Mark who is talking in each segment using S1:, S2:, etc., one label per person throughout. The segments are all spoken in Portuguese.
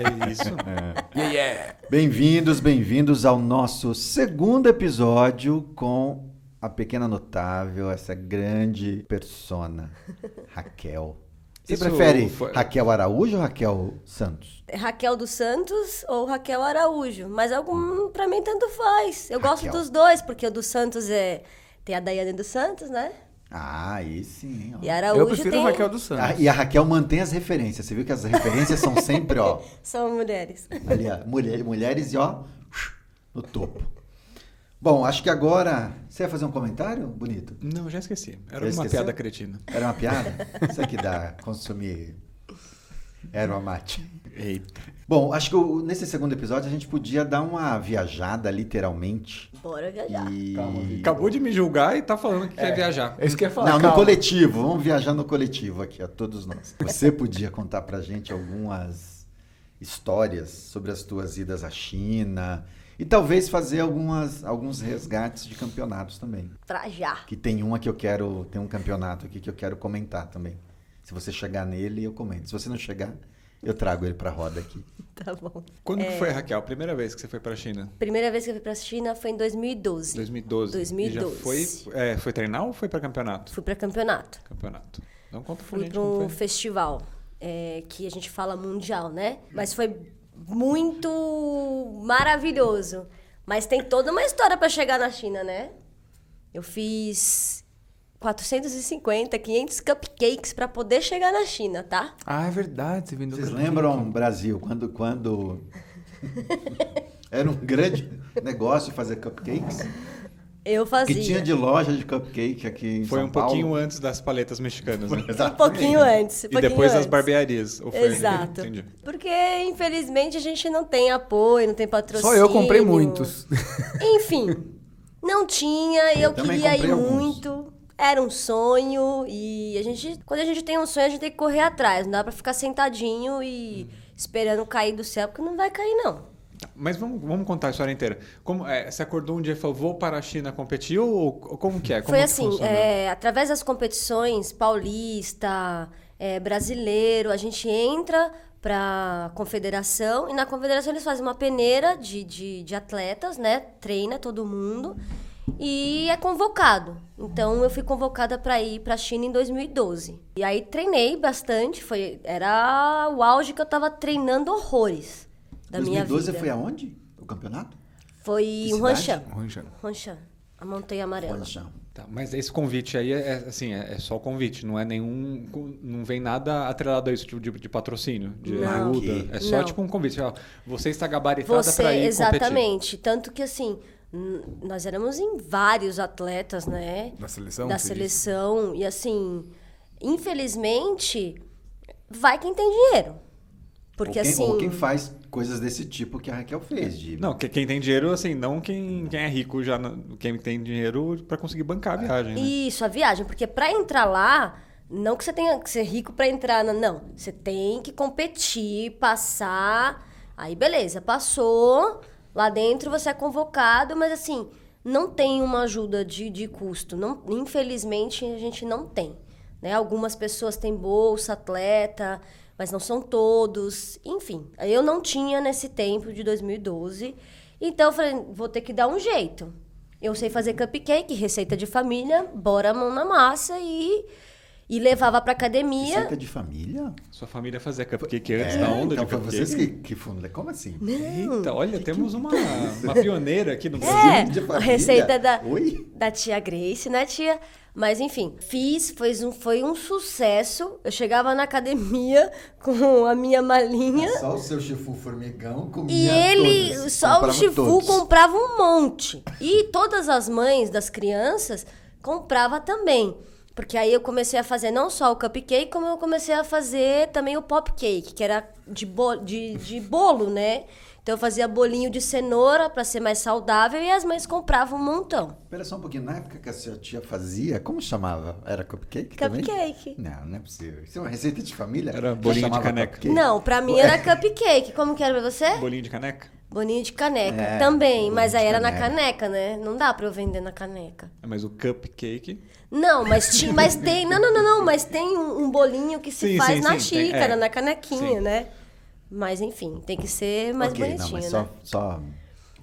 S1: É isso.
S2: Yeah, yeah.
S3: Bem-vindos, bem-vindos ao nosso segundo episódio com a pequena notável, essa grande persona, Raquel. Você
S1: Isso
S3: prefere
S1: foi-
S3: Raquel Araújo ou Raquel Santos?
S4: Raquel dos Santos ou Raquel Araújo. Mas algum, pra mim, tanto faz. Eu gosto
S3: Raquel.
S4: dos dois, porque o dos Santos é. Tem a Daiane dos Santos, né?
S3: Ah, aí sim. ó.
S4: E Araújo
S2: Eu prefiro
S4: tem.
S2: Raquel dos Santos.
S3: Ah, e a Raquel mantém as referências. Você viu que as referências são sempre, ó,
S4: São mulheres.
S3: ali, ó, mulher- mulheres e ó, no topo. Bom, acho que agora. Você ia fazer um comentário, bonito?
S1: Não, já esqueci. Era
S3: Já
S1: uma
S3: esqueceu?
S1: piada cretina.
S3: Era uma piada? Isso aqui dá consumir erva mate.
S1: Eita.
S3: Bom, acho que o- nesse segundo episódio a gente podia dar uma viajada, literalmente.
S4: Bora viajar.
S3: E...
S2: Calma, Vitor.
S1: Acabou de me julgar e tá falando que quer viajar.
S2: É isso que eu ia falar.
S3: Não, no
S2: calma.
S3: coletivo. Vamos viajar no coletivo aqui, a todos nós. Você podia contar pra gente algumas histórias sobre as tuas idas à China e talvez fazer algumas, alguns resgates de campeonatos também.
S4: Pra já.
S3: Que tem uma que eu quero, tem um campeonato aqui que eu quero comentar também. Se você chegar nele, eu comento. Se você não chegar, eu trago ele pra roda aqui.
S4: Tá bom.
S1: Quando
S4: É.
S1: que foi, Raquel? A primeira vez que você foi pra China?
S4: Primeira vez que eu fui pra China foi em 2012.
S1: 2012.
S4: 2012.
S1: E já foi, é, foi treinar ou foi pra campeonato?
S4: Fui pra campeonato.
S1: Campeonato. Então conta pra
S4: Fui
S1: gente
S4: pra
S1: como
S4: um festival é, que a gente fala mundial, né? Mas foi muito maravilhoso. Mas tem toda uma história pra chegar na China, né? Eu fiz 450, 500 cupcakes pra poder chegar na China, tá?
S2: Ah, é verdade. Você vendeu
S3: Vocês
S2: cupcake.
S3: lembram, Brasil, quando, quando era um grande negócio fazer cupcakes?
S4: Eu fazia.
S3: Que tinha de loja de cupcake aqui em
S1: Foi
S3: São
S1: um pouquinho
S3: Paulo.
S1: antes das paletas mexicanas, né?
S4: Um pouquinho antes. um
S1: E
S4: pouquinho
S1: depois das
S4: antes.
S1: barbearias. Ou foi...
S4: Exato.
S1: Entendi.
S4: Porque, infelizmente, a gente não tem apoio, não tem patrocínio.
S2: Só eu comprei muitos.
S4: Enfim, não tinha, eu,
S3: Eu
S4: queria ir
S3: alguns.
S4: muito. Era um sonho e a gente, quando a gente tem um sonho, a gente tem que correr atrás. Não dá pra ficar sentadinho e esperando cair do céu, porque não vai cair não.
S1: Mas vamos, vamos contar a história inteira. Como, é, você acordou um dia e falou, vou para a China competir? Ou, ou como que é? Como
S4: Foi assim, é, através das competições paulista, é, brasileiro, a gente entra pra confederação e na confederação eles fazem uma peneira de, de, de atletas, né? Treina todo mundo e é convocado. Então eu fui convocada para ir para a China em 2012. E aí treinei bastante, foi era o auge que eu tava treinando horrores da minha
S3: 2012
S4: vida.
S3: foi aonde? O campeonato?
S4: Foi em? Huangshan. Huangshan, a montanha amarela.
S3: Huangshan.
S1: Tá, mas esse convite aí é, é, assim, é, é só o convite, não é nenhum. Não vem nada atrelado a isso, tipo de, de patrocínio, de
S4: Não.
S1: ajuda. É só
S4: Não.
S1: tipo um convite. Ó, você está gabaritada para ir
S4: exatamente. Tanto que, assim, nós éramos em vários atletas, né?
S2: Da seleção?
S4: Da seleção. E, assim, infelizmente, vai quem tem dinheiro. Porque,
S3: ou, quem,
S4: assim.
S3: ou quem faz coisas desse tipo que a Raquel fez. De...
S1: Não, que- quem tem dinheiro, assim, não quem, quem é rico já. Quem tem dinheiro para conseguir bancar a viagem. Né?
S4: Isso, a viagem. Porque pra entrar lá, não que você tenha que ser rico pra entrar, na- não. Você tem que competir, passar. Aí, beleza, passou. Lá dentro você é convocado, mas assim, não tem uma ajuda de, de custo. Não, infelizmente, a gente não tem. Né? Algumas pessoas têm bolsa, atleta, mas não são todos. Enfim, eu não tinha nesse tempo de 2012. Então eu falei, vou ter que dar um jeito. Eu sei fazer cupcake, receita de família, bora a mão na massa e, e levava pra academia.
S3: Receita de família?
S1: Sua família fazia cupcake antes
S3: É,
S1: da onda
S3: então
S1: de
S3: foi
S1: cupcake?
S3: vocês que, que fundaram. Como assim?
S1: Eita, olha, temos uma, uma pioneira aqui no Brasil.
S4: É,
S3: de
S4: a
S3: família?
S4: receita da,
S3: Oi?
S4: da tia Grace, né, tia? Mas enfim, fiz, foi um, foi um sucesso. Eu chegava na academia com a minha malinha.
S3: Só o seu chifu formigão comia
S4: E ele,
S3: todos,
S4: só o
S3: comprava
S4: Chifu
S3: todos.
S4: comprava um monte. E todas as mães das crianças comprava também. Porque aí eu comecei a fazer não só o cupcake, como eu comecei a fazer também o pop cake, que era de, bo de, de bolo, né? Então eu fazia bolinho de cenoura para ser mais saudável e as mães compravam um montão.
S3: Espera só um pouquinho. Na época que a sua tia fazia, como chamava? Era cupcake também?
S4: Cupcake.
S3: Não, não é possível. Isso é uma receita de família?
S1: Era bolinho de caneca.
S3: cupcake?
S4: Não, pra mim era cupcake. Como que era pra você?
S1: Bolinho de caneca?
S4: Bolinho de caneca.
S3: É,
S4: também, mas aí era na
S3: caneca.
S4: caneca, né? Não dá pra eu vender na caneca.
S1: É, Mas o cupcake.
S4: Não, mas, ti, mas tem. Não, não, não, não. Mas tem um, um bolinho que se
S1: Sim,
S4: faz
S1: sim,
S4: na
S1: sim, tem,
S4: xícara,
S1: é.
S4: na canequinha,
S1: Sim.
S4: né? Mas enfim, tem que ser mais
S3: ok,
S4: bonitinho,
S3: não, mas
S4: né?
S3: só, só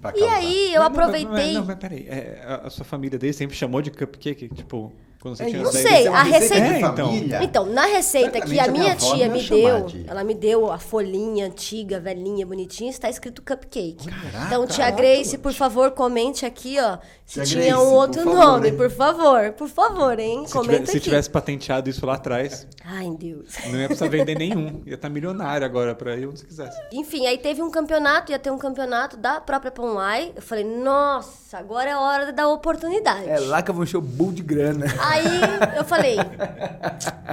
S3: pra
S4: E aí eu
S1: Mas não, mas-
S4: aproveitei.
S1: Não, mas peraí. é, a, a sua família dele sempre chamou de cupcake? Tipo, quando você
S3: É
S1: tinha dez-
S4: sei, a receita-
S1: É, então.
S4: Então, na receita que a
S3: a minha
S4: minha
S3: avó
S4: tia
S3: não
S4: me deu,
S3: de-
S4: ela me deu a folhinha antiga, velhinha, bonitinha, está escrito cupcake.
S3: Caraca,
S4: então, tia Grace, por favor, comente aqui, ó, se
S3: Tia
S4: tinha
S3: Grace,
S4: um outro
S3: por favor,
S4: nome,
S3: hein?
S4: por favor, por favor, hein?
S1: Se,
S4: Comenta
S1: tiver- se tivesse patenteado isso lá atrás,
S4: Ai, Deus.
S1: não ia precisar vender nenhum. Ia estar milionário agora pra ir onde você quisesse.
S4: Enfim, aí teve um campeonato, ia ter um campeonato da própria Ponlai. Eu falei, nossa, agora é a hora da oportunidade.
S2: É lá que eu vou encher o bull de grana.
S4: Aí eu falei,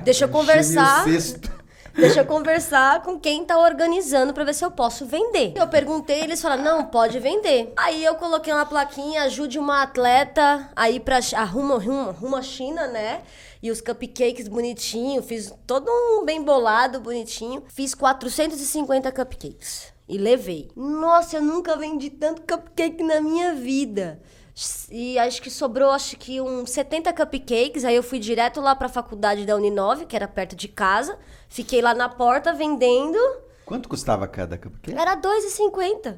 S4: deixa eu conversar. Deixa eu conversar com quem tá organizando pra ver se eu posso vender. Eu perguntei, eles falaram: "Não, pode vender". Aí eu coloquei uma plaquinha: "Ajude uma atleta aí para arruma arruma, arruma a China, né?" E os cupcakes bonitinho, fiz todo um bem bolado, bonitinho. Fiz 450 cupcakes e levei. Nossa, eu nunca vendi tanto cupcake na minha vida. E acho que sobrou, acho que uns 70 cupcakes. Aí eu fui direto lá pra faculdade da Uninove, que era perto de casa. Fiquei lá na porta vendendo.
S3: Quanto custava cada cupcake?
S4: Era 2,50.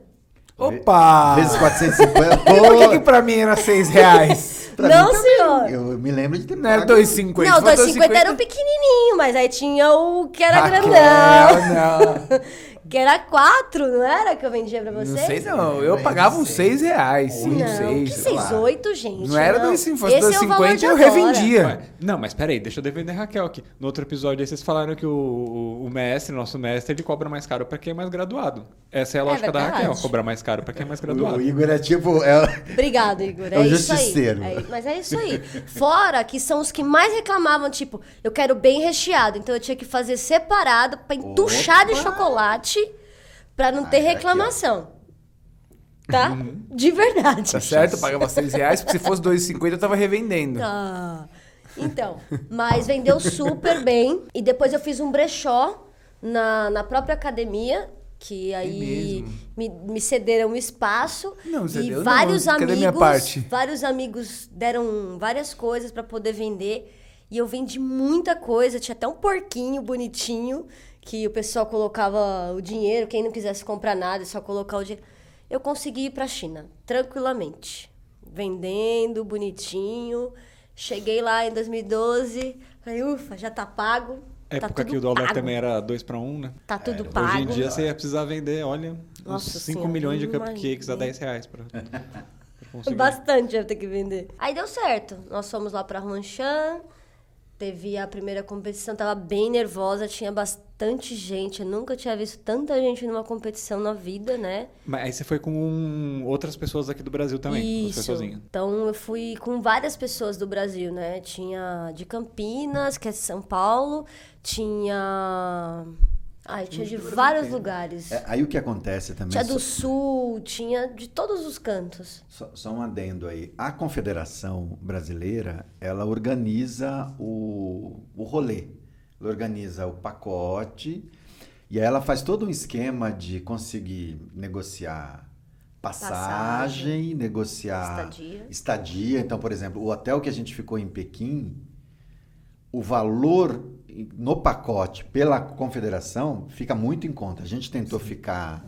S2: Opa!
S3: Vezes 450.
S2: Por que, que pra mim era 6 reais?
S3: pra
S4: Não, senhor.
S3: Eu me lembro de ter
S2: Não era
S3: pago.
S2: 2,50.
S4: não,
S2: Se for
S4: 2,50 era o pequenininho, mas aí tinha o que era
S2: Raquel,
S4: grandão.
S2: não.
S4: Que era 4, não era que eu vendia pra vocês?
S2: Não sei não, eu pagava uns 6 reais, 5,
S4: Não,
S2: 6.
S4: que 6,8, gente.
S2: Não era
S4: não.
S2: 2,50, se fosse
S4: é o valor
S2: 2,50
S4: de
S2: eu revendia.
S1: Ué, não, mas peraí, deixa eu defender a Raquel aqui. No outro episódio aí vocês falaram que o, o, o mestre, nosso mestre, ele cobra mais caro pra quem é mais graduado. Essa é a
S4: É
S1: lógica da
S4: verdade.
S1: Raquel, cobrar mais caro pra quem é mais graduado.
S3: o Igor é tipo. É,
S4: Obrigado, Igor. É,
S3: É o
S4: isso aí.
S3: justiceiro.
S4: É, mas é isso aí. Fora que são os que mais reclamavam, tipo, eu quero bem recheado. Então eu tinha que fazer separado pra entuchar de
S3: Opa!
S4: chocolate pra não ter
S3: Ah, aqui, ó.
S4: reclamação. Tá? De verdade.
S2: Tá certo? Pagava 6 reais, porque se fosse 2,50 eu tava revendendo.
S4: Ah, então, mas vendeu super bem. E depois eu fiz um brechó na, na própria academia, que aí
S2: mesmo?
S4: me, me cederam um espaço.
S2: Não,
S4: e
S2: cedeu não.
S4: vários
S2: Cadê
S4: amigos.
S2: minha parte?
S4: Vários amigos deram várias coisas pra poder vender. E eu vendi muita coisa. Tinha até um porquinho bonitinho que o pessoal colocava o dinheiro. Quem não quisesse comprar nada, é só colocar o dinheiro. Eu consegui ir pra China, tranquilamente. Vendendo, bonitinho. Cheguei lá em 2012. Falei, ufa, já tá pago. tá
S1: Época que o dólar
S4: pago.
S1: também era 2 para 1, né?
S4: Tá tudo pago.
S1: Hoje em dia você ia precisar vender, olha, uns
S4: Nossa
S1: 5
S4: Senhora,
S1: milhões de cupcakes a
S4: imagino.
S1: 10 reais conseguir.
S4: Bastante ia ter que vender. Aí deu certo. Nós fomos lá pra Huanchan. Teve a primeira competição, tava bem nervosa, tinha bastante gente. Eu nunca tinha visto tanta gente numa competição na vida, né?
S1: Mas aí você foi com outras pessoas aqui do Brasil também,
S4: Isso. Então eu fui com várias pessoas do Brasil, né? Tinha de Campinas, que é São Paulo, tinha. Ai, tinha de vários lugares.
S3: é, aí o que acontece também.
S4: Tinha
S3: só-
S4: do sul, tinha de todos os cantos.
S3: Só, só um adendo aí. A Confederação Brasileira, ela organiza o, o rolê. Ela organiza o pacote e aí ela faz todo um esquema de conseguir negociar passagem,
S4: Passagem.
S3: negociar
S4: Estadia.
S3: estadia. Então, por exemplo, o hotel que a gente ficou em Pequim, o valor no pacote pela confederação fica muito em conta. A gente tentou ficar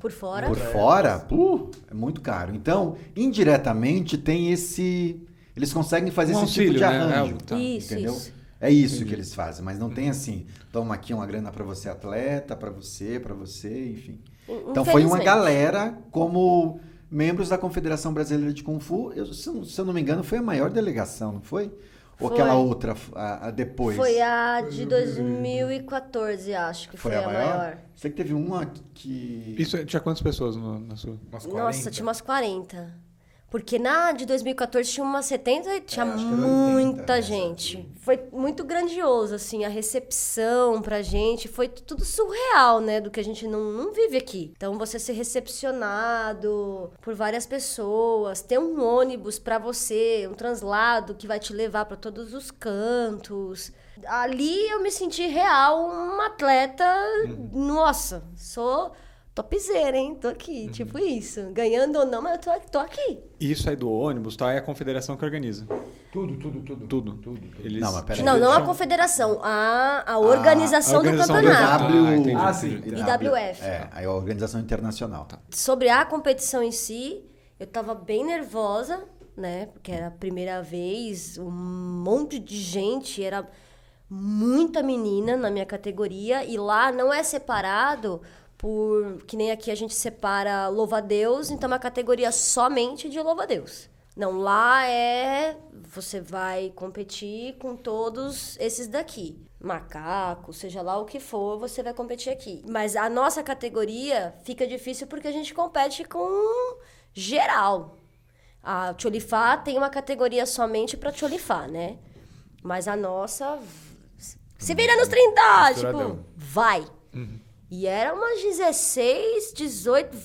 S4: Por fora.
S3: por fora, puh, é muito caro. Então, indiretamente tem esse. Eles conseguem fazer
S1: Um
S3: esse tipo
S1: auxílio,
S3: de
S1: né?
S3: arranjo.
S1: É, tá.
S4: Isso,
S3: entendeu?
S4: isso.
S3: É isso que eles fazem, mas não tem assim, toma aqui uma grana para você atleta, para você, para você, enfim. Então foi uma galera como membros da Confederação Brasileira de Kung Fu. Eu, se, eu, se eu não me engano, foi a maior delegação, não foi? Ou
S4: Foi.
S3: aquela outra a, a depois?
S4: Foi a de 2014, acho que foi, a maior.
S3: Sei que teve uma que.
S1: Isso tinha quantas pessoas no, na sua?
S2: Umas
S4: Nossa, tinha umas 40. Porque na de 2014 tinha umas 70 e tinha
S3: É, acho que era 80,
S4: muita
S3: né,
S4: gente. Foi muito grandioso, assim, a recepção pra gente. Foi tudo surreal, né? Do que a gente não, não vive aqui. Então, você ser recepcionado por várias pessoas, ter um ônibus pra você, um translado que vai te levar pra todos os cantos. Ali eu me senti real uma atleta. Nossa, sou topzera, hein? Tô aqui, tipo isso. Ganhando ou não, mas eu tô, tô aqui.
S1: Isso aí do ônibus, tá? É a confederação que organiza.
S2: Tudo, tudo, tudo.
S1: Tudo.
S2: Tudo.
S1: Eles...
S3: Não, mas peraí.
S4: não, não a confederação, a, a organização,
S1: a organização
S4: do
S1: do
S4: campeonato.
S1: campeonato. Ah, entendi,
S2: Ah, sim.
S4: IWF.
S3: É, a organização internacional.
S4: Sobre a competição em si, eu tava bem nervosa, né? Porque era a primeira vez, um monte de gente, era muita menina na minha categoria. E lá não é separado por. Que nem aqui a gente separa louva-a-Deus, então é uma categoria somente de louva-a-Deus. Não, lá é. Você vai competir com todos esses daqui. Macaco, seja lá o que for, você vai competir aqui. Mas a nossa categoria fica difícil porque a gente compete com geral. A Tcholifá tem uma categoria somente pra Tcholifá, né? Mas a nossa. Se vira nos 30!
S2: Misturadão.
S4: Tipo, vai. E era umas 16, 18,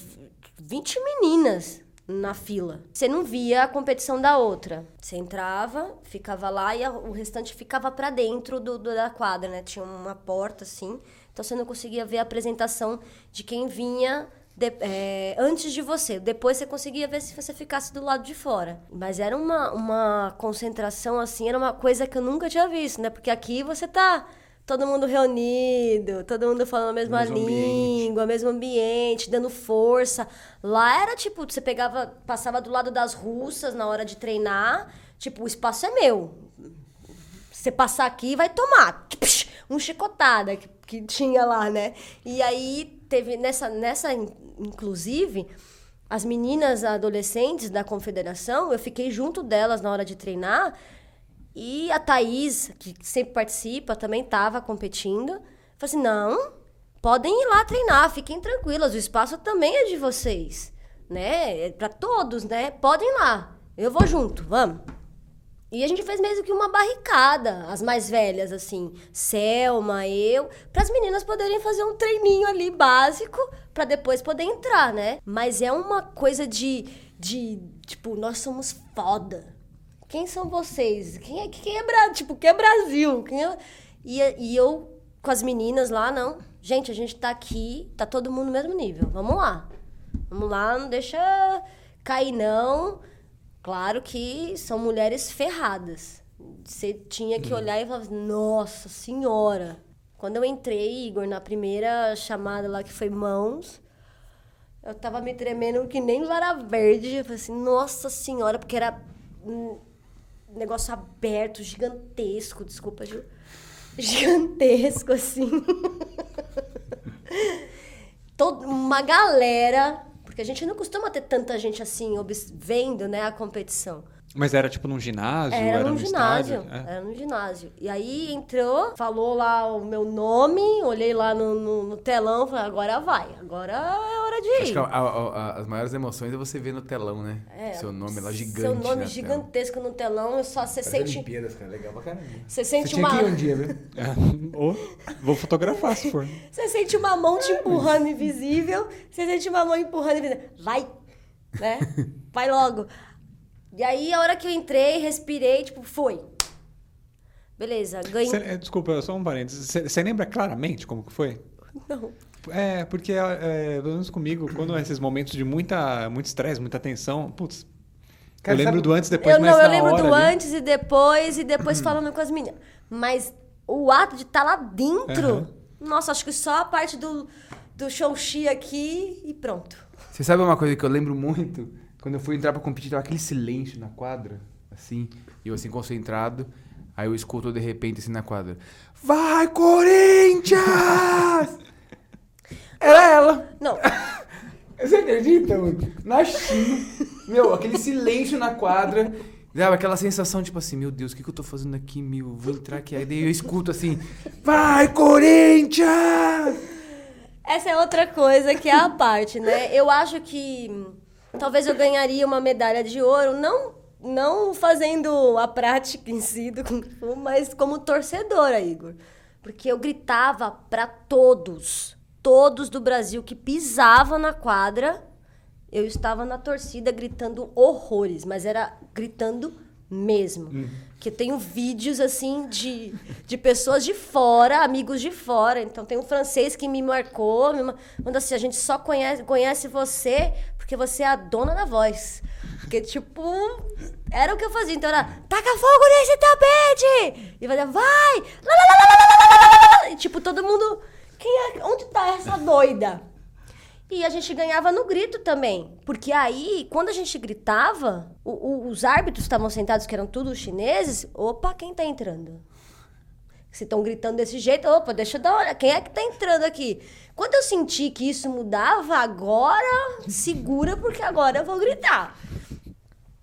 S4: 20 meninas na fila. Você não via a competição da outra. Você entrava, ficava lá e o restante ficava pra dentro do, do- da quadra, né? Tinha uma porta assim. Então você não conseguia ver a apresentação de quem vinha de- é, antes de você. Depois você conseguia ver se você ficasse do lado de fora. Mas era uma, uma concentração assim, era uma coisa que eu nunca tinha visto, né? Porque aqui você tá todo mundo reunido, todo mundo falando a mesma
S2: mesmo
S4: língua
S2: ambiente.
S4: mesmo ambiente, dando força. Lá era tipo, você pegava, passava do lado das russas na hora de treinar, tipo, o espaço é meu. Você passar aqui vai tomar. Um chicotada que, que tinha lá, né? E aí teve nessa nessa in- inclusive as meninas adolescentes da confederação, eu fiquei junto delas na hora de treinar. E a Thaís, que sempre participa, também estava competindo. Falei assim: não, podem ir lá treinar, fiquem tranquilas, o espaço também é de vocês, né? É para todos, né? Podem ir lá, eu vou junto, vamos. E a gente fez mesmo que uma barricada, as mais velhas, assim, Selma, eu, para as meninas poderem fazer um treininho ali básico para depois poder entrar, né? Mas é uma coisa de, de tipo, nós somos foda. Quem são vocês? Quem é, quem é, Bra- tipo, quem é Brasil? Quem é... E, e eu com as meninas lá, não. Gente, a gente tá aqui, tá todo mundo no mesmo nível. Vamos lá. Vamos lá, não deixa cair, não. Claro que são mulheres ferradas. Você tinha que olhar e falar, assim, nossa senhora. Quando eu entrei, Igor, na primeira chamada lá que foi mãos, eu tava me tremendo que nem vara verde. Eu falei assim, nossa senhora, porque era um negócio aberto, gigantesco, desculpa, Ju. Gigantesco, assim. Todo, uma galera, porque a gente não costuma ter tanta gente assim, vendo, né, a competição.
S1: Mas era tipo num ginásio?
S4: Era,
S1: no
S4: num ginásio.
S1: estádio? É.
S4: Era num ginásio. E aí entrou, falou lá o meu nome, olhei lá no, no, no telão, falei, agora vai, agora é hora de ir.
S2: Acho que a- a- a- as maiores emoções é você ver no telão, né?
S4: É,
S2: Seu nome lá gigante.
S4: Seu nome
S2: na tela.
S4: gigantesco no telão, só você sente,
S2: Olimpíadas, cara. Legal pra caramba.
S4: você sente
S2: Você tinha
S4: uma
S2: que ir um dia, viu?
S1: É. Vou fotografar se for.
S4: Você sente uma mão te empurrando invisível, você sente uma mão empurrando invisível. Vai, né? Vai logo. E aí, a hora que eu entrei, respirei, tipo, foi. Beleza, ganhei.
S1: Cê- é, desculpa, só um parênteses. Você lembra claramente como que foi?
S4: Não.
S1: É, porque, é, pelo menos comigo, quando é esses momentos de muita, muito estresse, muita tensão, putz,
S2: Cara,
S1: eu lembro
S2: sabe-
S1: do antes e depois,
S4: eu
S1: mas
S4: não, eu lembro
S1: hora
S4: do
S1: ali-
S4: antes e depois, e depois falando com as meninas. Mas o ato de estar lá dentro,
S1: Aham.
S4: nossa, acho que só a parte do, do aqui e pronto.
S2: Você sabe uma coisa que eu lembro muito? Quando eu fui entrar pra competir, tava aquele silêncio na quadra, assim, e eu assim concentrado. Aí eu escuto de repente assim na quadra: Vai, Corinthians! Era ela.
S4: Não,
S2: Você acredita, mano? Na China. Meu, aquele silêncio na quadra. Dava aquela sensação, tipo assim, meu Deus, o que, que eu tô fazendo aqui, meu? Vou entrar aqui. Aí daí eu escuto assim, vai, Corinthians!
S4: essa é outra coisa que é a parte, né? Eu acho que talvez eu ganharia uma medalha de ouro, não, não fazendo a prática em si do Kung Fu, mas como torcedora, Igor. Porque eu gritava pra todos, todos do Brasil que pisavam na quadra, eu estava na torcida gritando horrores, mas era gritando mesmo. Que eu tenho vídeos, assim, de, de pessoas de fora, amigos de fora. Então, tem um francês que me marcou, me ma- mandou assim, a gente só conhece, conhece você porque você é a dona da voz. Porque, tipo, era o que eu fazia. Então era, taca fogo nesse tapete! E fazia, vai! E, tipo, todo mundo, quem é, onde tá essa doida? E a gente ganhava no grito também. Porque aí, quando a gente gritava, o, o, os árbitros estavam sentados, que eram todos chineses, opa, quem tá entrando? Se estão gritando desse jeito, opa, deixa eu dar uma olhada. Quem é que tá entrando aqui? Quando eu senti que isso mudava, agora segura, porque agora eu vou gritar.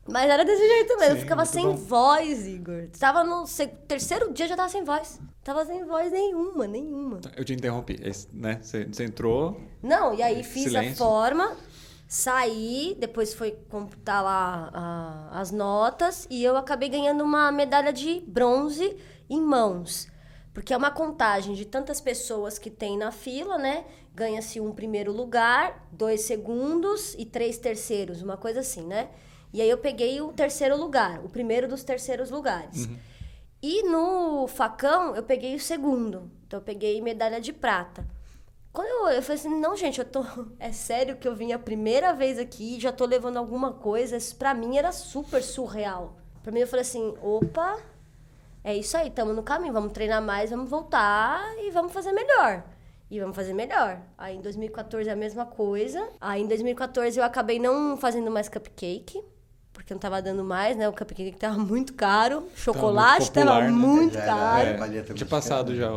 S4: Mas era desse jeito mesmo. eu
S1: Sim,
S4: ficava
S1: muito
S4: sem
S1: bom.
S4: voz, Igor. Tava no terceiro dia já tava sem voz. Tava sem voz nenhuma, nenhuma.
S1: Eu te interrompi, esse, né? Você, você entrou.
S4: Não, e aí fiz a
S1: Silêncio.
S4: forma, saí, depois foi computar lá a- as notas e eu acabei ganhando uma medalha de bronze em mãos. Porque é uma contagem de tantas pessoas que tem na fila, né? Ganha-se um primeiro lugar, dois segundos e três terceiros, uma coisa assim, né? E aí eu peguei o terceiro lugar, o primeiro dos terceiros lugares. E no facão eu peguei o segundo. Então eu peguei medalha de prata. Quando eu, eu falei assim, não, gente, eu tô. É sério que eu vim a primeira vez aqui e já tô levando alguma coisa. Isso pra mim era super surreal. Pra mim eu falei assim, opa, é isso aí, estamos no caminho, vamos treinar mais, vamos voltar e vamos fazer melhor. E vamos fazer melhor. Aí em 2014 a mesma coisa. Aí em 2014 eu acabei não fazendo mais cupcake. Porque não tava dando mais, né? O cupcake tava muito caro. Chocolate
S1: popular,
S4: tava
S1: né?
S4: muito
S3: era-
S4: caro.
S3: É, valia também
S1: Tinha
S3: de
S1: passado já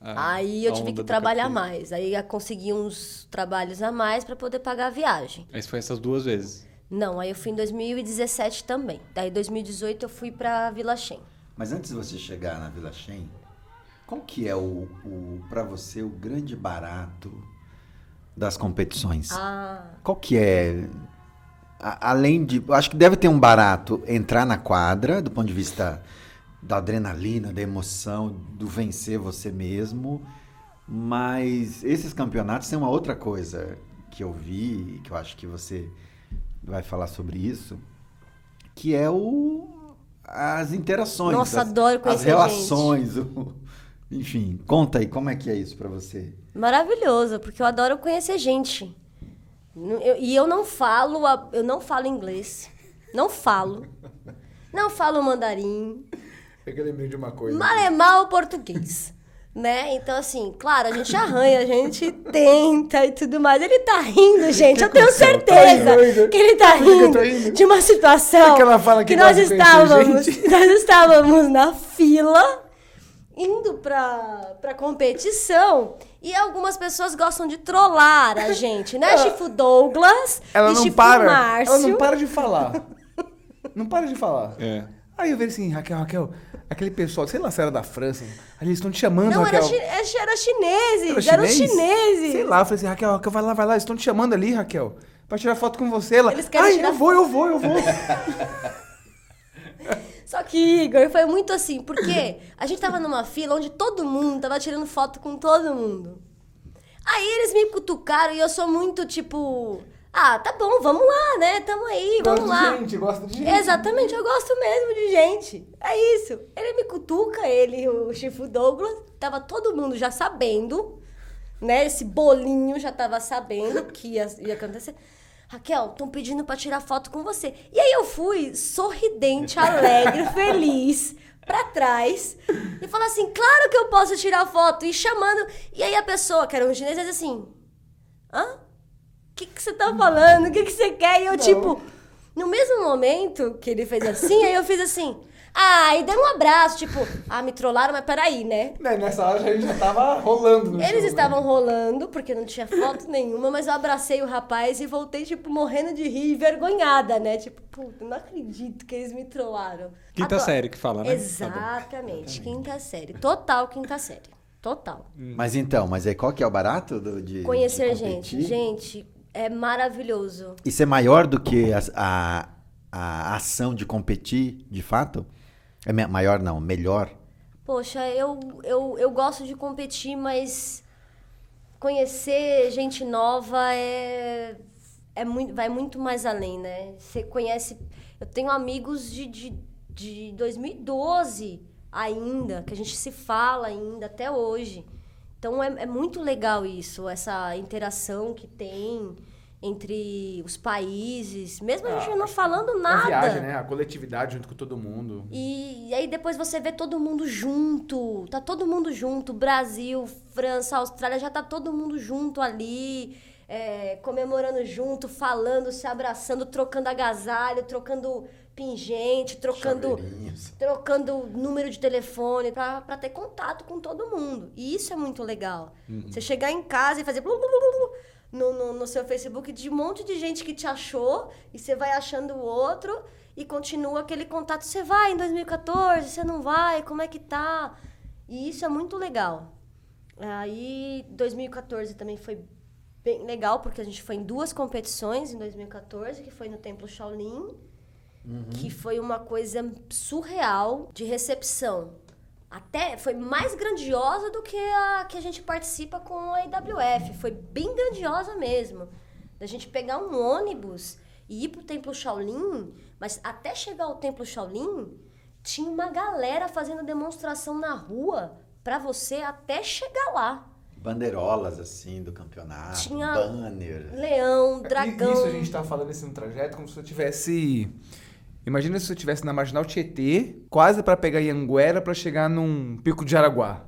S1: a-
S4: Aí eu tive que trabalhar mais. Aí eu consegui uns trabalhos a mais pra poder pagar a viagem.
S1: Aí foi essas duas vezes.
S4: Não, aí eu fui em 2017 também. Daí em 2018 eu fui pra Vila Shen.
S3: Mas antes de você chegar na Vila Shen, qual que é o, o para você o grande barato das competições?
S4: Ah,
S3: Qual que é a- além de, acho que deve ter um barato entrar na quadra do ponto de vista da adrenalina, da emoção, do vencer você mesmo, mas esses campeonatos têm uma outra coisa que eu vi, que eu acho que você vai falar sobre isso, que é o as interações,
S4: Nossa,
S3: as,
S4: adoro
S3: as
S4: conhecer
S3: relações, o- enfim, conta aí como é que é isso pra você.
S4: maravilhoso, porque eu adoro conhecer gente. Eu- e eu não falo, a- eu não falo inglês. Não falo. Não falo mandarim.
S2: É que eu lembrei de uma coisa.
S4: Mal é mal o português. Né? Então, assim, claro, a gente arranha, a gente tenta e tudo mais. Ele tá rindo, gente. Eu tenho certeza
S2: Tá
S4: que ele tá
S2: que
S4: rindo
S2: rindo?
S4: de uma situação
S2: É que ela fala que
S4: nós estávamos, nós estávamos na fila indo pra, pra competição e algumas pessoas gostam de trollar a gente, né? Chifu Douglas
S2: Ela
S4: e
S2: não
S4: Chifu
S2: para.
S4: Márcio.
S2: Ela não para de falar. Não para de falar.
S1: É.
S2: Aí eu vejo assim, Raquel, Raquel, aquele pessoal, sei lá se era da França, ali eles estão te chamando,
S4: Não, era,
S2: Raquel.
S4: chi- era, era chineses,
S2: Era
S4: eram chineses.
S2: Sei lá, eu falei assim, Raquel, Raquel, vai lá, vai lá, eles estão te chamando ali, Raquel. Pra tirar foto com você. Ela,
S4: Eles querem
S2: Ai,
S4: tirar
S2: eu vou, eu vou, eu vou.
S4: Só que, Igor, foi muito assim, porque a gente tava numa fila onde todo mundo tava tirando foto com todo mundo. Aí eles me cutucaram e eu sou muito tipo. Ah, tá bom, vamos lá, né? Tamo aí, vamos
S2: Gosto
S4: lá.
S2: de gente, gosto de gente.
S4: Exatamente, eu gosto mesmo de gente. É isso. Ele me cutuca, ele, o Chifu Douglas. Tava todo mundo já sabendo, né? Esse bolinho já tava sabendo que ia, ia acontecer. Raquel, estão pedindo pra tirar foto com você. E aí eu fui sorridente, alegre, feliz, pra trás. E falei assim, claro que eu posso tirar foto. E chamando. E aí a pessoa, que era um chinês, assim, hã? O que, que você tá falando? O que, que você quer? E eu, tipo, no mesmo momento que ele fez assim, aí eu fiz assim. Ah, e dei um abraço, tipo, ah, me trollaram, mas peraí, né?
S2: Né, Nessa hora a gente já tava rolando no
S4: Eles
S2: né?
S4: estavam rolando, porque não tinha foto nenhuma, mas eu abracei o rapaz e voltei, tipo, morrendo de rir, envergonhada, né? Tipo, puta, não acredito que eles me trollaram.
S1: Quinta
S4: Adoro-
S1: série que fala, né?
S4: Exatamente, quinta série. Total quinta série. Total.
S3: Mas então, mas aí qual que é o barato do, de
S4: Conhecer
S3: de
S4: gente. Gente, é maravilhoso.
S3: Isso é maior do que a, a, a ação de competir, de fato? É maior não, melhor.
S4: Poxa, eu, eu, eu gosto de competir, mas conhecer gente nova é, é muito, vai muito mais além, né? Você conhece. Eu tenho amigos de, de de 2012 ainda, que a gente se fala ainda até hoje. Então é, é muito legal isso, essa interação que tem entre os países, mesmo a
S2: Ah,
S4: gente não
S2: acho
S4: falando
S2: A
S4: nada.
S2: viagem, né? A coletividade junto com todo mundo.
S4: E, e aí depois você vê todo mundo junto, tá todo mundo junto, Brasil, França, Austrália, já tá todo mundo junto ali, é, comemorando junto, falando, se abraçando, trocando agasalho, trocando pingente, trocando trocando número de telefone pra ter contato com todo mundo. E isso é muito legal. Você chegar em casa e fazer blu, blu, blu no, no, no seu Facebook de um monte de gente que te achou e você vai achando o outro e continua aquele contato. Você vai em 2014, você não vai, como é que tá? E isso é muito legal. Aí 2014 também foi bem legal, porque a gente foi em duas competições em 2014, que foi no Templo Shaolin que foi uma coisa surreal de recepção. Até foi mais grandiosa do que a que a gente participa com a IWF. Foi bem grandiosa mesmo. Da gente pegar um ônibus e ir pro Templo Shaolin, mas até chegar ao Templo Shaolin, tinha uma galera fazendo demonstração na rua pra você até chegar lá.
S3: Bandeirolas, assim, do campeonato,
S4: Tinha-
S3: banner.
S4: Leão, dragão.
S2: Isso a gente tá falando assim no trajeto como se eu tivesse. Imagina se eu estivesse na Marginal Tietê, quase pra pegar Ianguera pra chegar num pico de Araguá,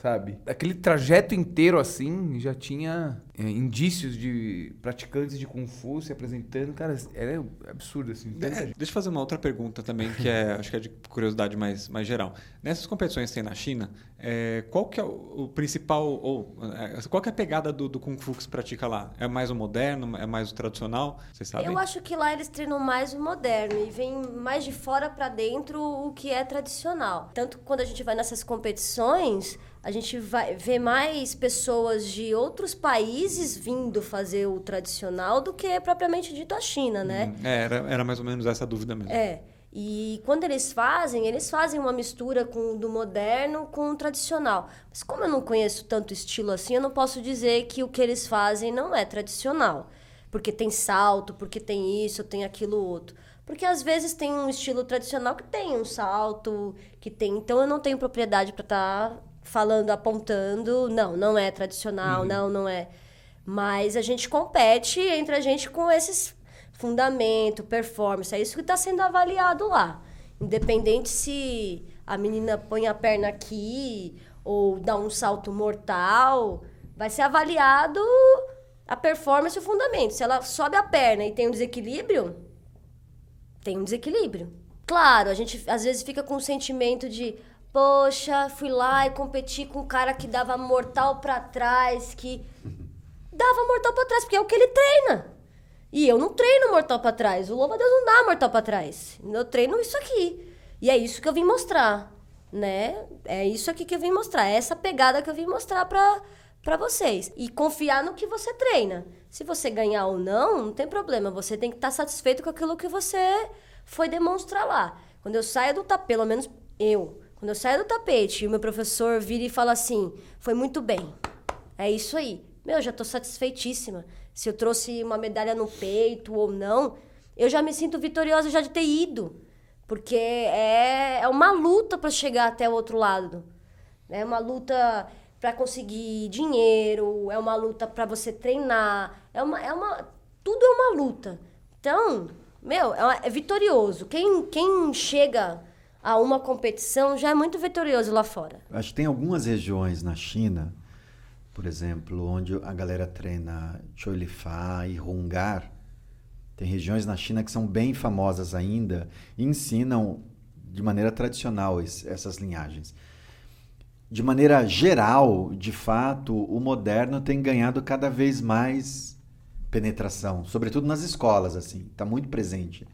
S2: sabe? Aquele trajeto inteiro assim já tinha é, indícios de praticantes de Kung Fu se apresentando. Cara, era absurdo assim.
S1: É, deixa eu fazer uma outra pergunta também, que é, acho que é de curiosidade mais, mais geral. Nessas competições que tem na China, é, qual que é o, o principal, ou é, qual que é a pegada do, do Kung Fu que se pratica lá? É mais o moderno, é mais o tradicional? Vocês sabem?
S4: Eu acho que lá eles treinam mais o moderno e vem mais de fora pra dentro o que é tradicional. Tanto quando a gente vai nessas competições, a gente vai ver mais pessoas de outros países vindo fazer o tradicional do que propriamente dito a China, né?
S1: É, era, era mais ou menos essa dúvida mesmo.
S4: É. E quando eles fazem, eles fazem uma mistura com do moderno com o tradicional. Mas como eu não conheço tanto estilo assim, eu não posso dizer que o que eles fazem não é tradicional. Porque tem salto, porque tem isso, tem aquilo outro. Porque às vezes tem um estilo tradicional que tem um salto, que tem. Então eu não tenho propriedade para estar falando, apontando. Não, não é tradicional, não, não é. Mas a gente compete entre a gente com esses fundamento, performance. É isso que está sendo avaliado lá. Independente se a menina põe a perna aqui ou dá um salto mortal, vai ser avaliado a performance e o fundamento. Se ela sobe a perna e tem um desequilíbrio, tem um desequilíbrio. Claro, a gente às vezes fica com o sentimento de, poxa, fui lá e competi com um cara que dava mortal pra trás, que dava mortal pra trás, porque é o que ele treina. E eu não treino mortal pra trás. O louva Deus não dá mortal pra trás. Eu treino isso aqui. E é isso que eu vim mostrar, né? É isso aqui que eu vim mostrar. É essa pegada que eu vim mostrar pra, pra vocês. E confiar no que você treina. Se você ganhar ou não, não tem problema. Você tem que estar satisfeito com aquilo que você foi demonstrar lá. Quando eu saio do tapete, pelo menos eu, quando eu saio do tapete e o meu professor vira e fala assim: foi muito bem. É isso aí. Meu, já tô satisfeitíssima. Se eu trouxe uma medalha no peito ou não, eu já me sinto vitoriosa já de ter ido. Porque é, é uma luta para chegar até o outro lado. É uma luta para conseguir dinheiro, é uma luta para você treinar, é uma, é uma tudo é uma luta. Então, meu, é, é vitorioso. Quem, quem chega a uma competição já é muito vitorioso lá fora.
S3: Acho que tem algumas regiões na China, por exemplo, onde a galera treina Cholifá e Hungar. Tem regiões na China que são bem famosas ainda e ensinam de maneira tradicional es- essas linhagens. De maneira geral, de fato, o moderno tem ganhado cada vez mais penetração, sobretudo nas escolas, assim, está muito presente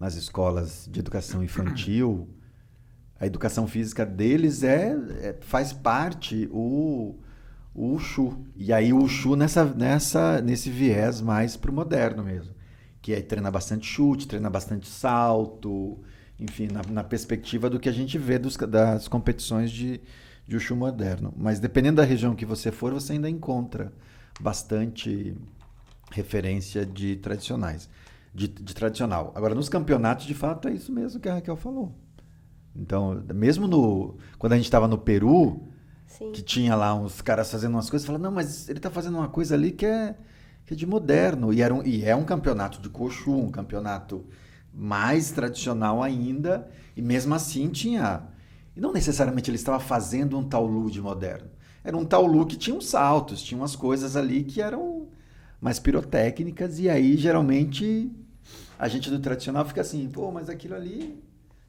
S3: nas escolas de educação infantil. A educação física deles é, é- faz parte o o Wushu. E aí o Wushu nessa, nessa, nesse viés mais pro moderno mesmo. Que é treina bastante chute, treina bastante salto, enfim, na, na perspectiva do que a gente vê dos, das competições de, de Wushu moderno. Mas dependendo da região que você for, você ainda encontra bastante referência de tradicionais. De, de tradicional. Agora, nos campeonatos, de fato, é isso mesmo que a Raquel falou. Então, mesmo no quando a gente estava no Peru,
S4: Sim.
S3: que tinha lá uns caras fazendo umas coisas, falando, não, mas ele tá fazendo uma coisa ali que é, que é de moderno. E, era um, e é um campeonato de coxu, um campeonato mais tradicional ainda, e mesmo assim tinha. E não necessariamente ele estava fazendo um taulu de moderno. Era um taulu que tinha uns saltos, tinha umas coisas ali que eram mais pirotécnicas, e aí geralmente a gente do tradicional fica assim, pô, mas aquilo ali.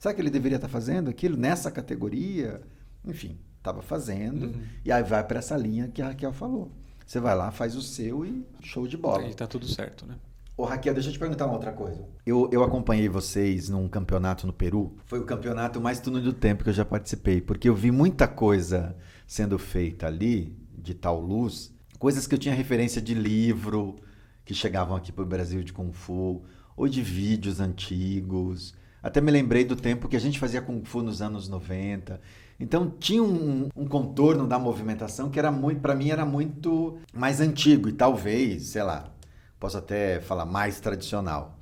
S3: Será que ele deveria estar fazendo aquilo nessa categoria? Enfim, estava fazendo, e aí vai para essa linha que a Raquel falou. Você vai lá, faz o seu e show de bola.
S1: Aí tá tudo certo, né?
S3: Ô Raquel, deixa eu te perguntar uma outra coisa. Eu, eu acompanhei vocês num campeonato no Peru. Foi o campeonato mais túnel do tempo que eu já participei, porque eu vi muita coisa sendo feita ali, de tal luz, coisas que eu tinha referência de livro, que chegavam aqui para o Brasil de Kung Fu, ou de vídeos antigos. Até me lembrei do tempo que a gente fazia Kung Fu nos anos 90. Então tinha um, um contorno da movimentação que era muito, para mim, era muito mais antigo e talvez, sei lá, posso até falar mais tradicional.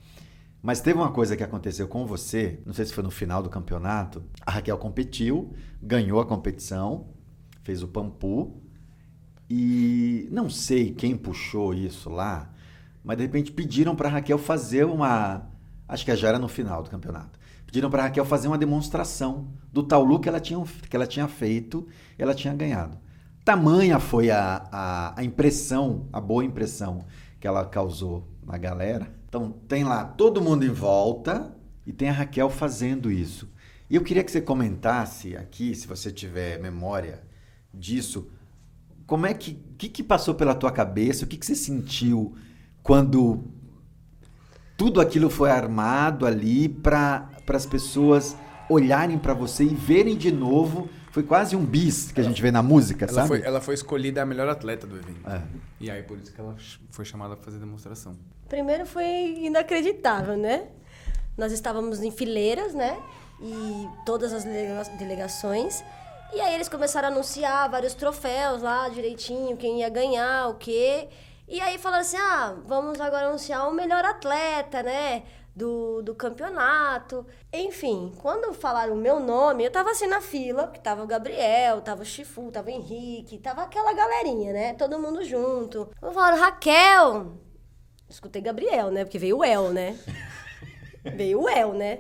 S3: Mas teve uma coisa que aconteceu com você, não sei se foi no final do campeonato. A Raquel competiu, ganhou a competição, fez o Pampu. E não sei quem puxou isso lá, mas de repente pediram para Raquel fazer uma. Acho que já era no final do campeonato. Pediram para Raquel fazer uma demonstração do taulu que ela tinha, que ela tinha feito ela tinha ganhado. Tamanha foi a, a, a impressão, a boa impressão que ela causou na galera. Então tem lá todo mundo em volta e tem a Raquel fazendo isso. E eu queria que você comentasse aqui, se você tiver memória disso, como é que que, que passou pela tua cabeça, o que, que você sentiu quando tudo aquilo foi armado ali para as pessoas olharem para você e verem de novo. Foi quase um bis que a gente vê na música,
S2: Ela
S3: sabe?
S2: foi, ela foi escolhida a melhor atleta do evento.
S3: É.
S2: E aí por isso que ela foi chamada pra fazer demonstração.
S4: Primeiro foi inacreditável, né? Nós estávamos em fileiras, né? E todas as delega- delegações. E aí eles começaram a anunciar vários troféus lá direitinho, quem ia ganhar, o quê. E aí falaram assim: ah, vamos agora anunciar o melhor atleta, né? Do, do campeonato. Enfim, quando falaram o meu nome, eu tava assim na fila, que tava o Gabriel, tava o Chifu, tava o Henrique, tava aquela galerinha, né? Todo mundo junto. Quando falaram, Raquel, Escutei Gabriel, né? Porque veio o El, né? veio o El, né?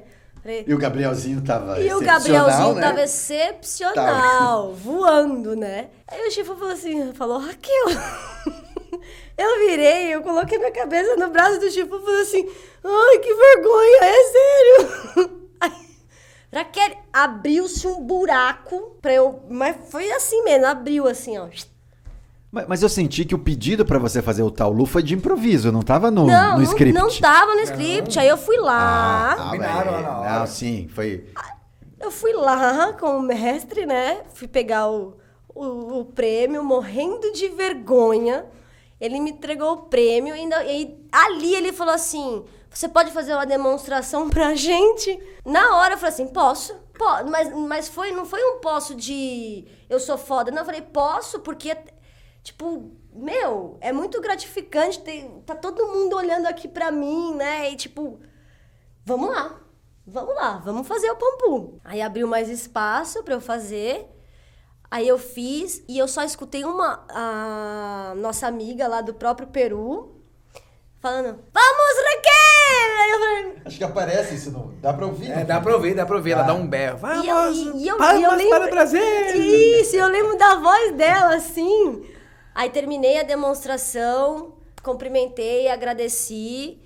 S3: E o Gabrielzinho tava
S4: e o Gabrielzinho
S3: né?
S4: tava excepcional, voando, né? Aí o Chifu falou assim, falou, Raquel. eu virei, eu coloquei minha cabeça no braço do Chifu e falei assim, ai, que vergonha, é sério. Aí, Raquel, abriu-se um buraco pra eu... Mas foi assim mesmo, abriu assim, ó.
S3: Mas, mas eu senti que o pedido para você fazer o taulu foi de improviso, não tava no,
S4: não,
S3: no script.
S4: não, não tava no script. Aí eu fui lá...
S3: Ah,
S2: Combinaram lá na hora.
S3: Não, sim, foi.
S4: Eu fui lá com o mestre, né? Fui pegar o, o, o prêmio, morrendo de vergonha. Ele me entregou o prêmio e, e ali ele falou assim: Você pode fazer uma demonstração pra gente? Na hora eu falei assim: Posso. Po- mas mas foi, não foi um posso de eu sou foda. Não, eu falei: Posso, porque, tipo, meu, é muito gratificante ter, tá todo mundo olhando aqui pra mim, né? E tipo, vamos lá. Vamos lá, vamos fazer o pampu. Aí abriu mais espaço pra eu fazer. Aí eu fiz e eu só escutei uma a nossa amiga lá do próprio Peru falando: "Vamos, Raquel!" Aí eu falei,
S3: Acho que aparece isso, não. Dá pra ouvir?
S2: É, dá pra ouvir, dá pra ouvir. Ela
S3: Ah.
S2: dá um berro. Vamos!
S4: e eu, e, e eu,
S2: palmas
S4: e eu lembro,
S2: para o Brasil!
S4: Isso, eu lembro da voz dela, assim. Aí terminei a demonstração, cumprimentei, agradeci.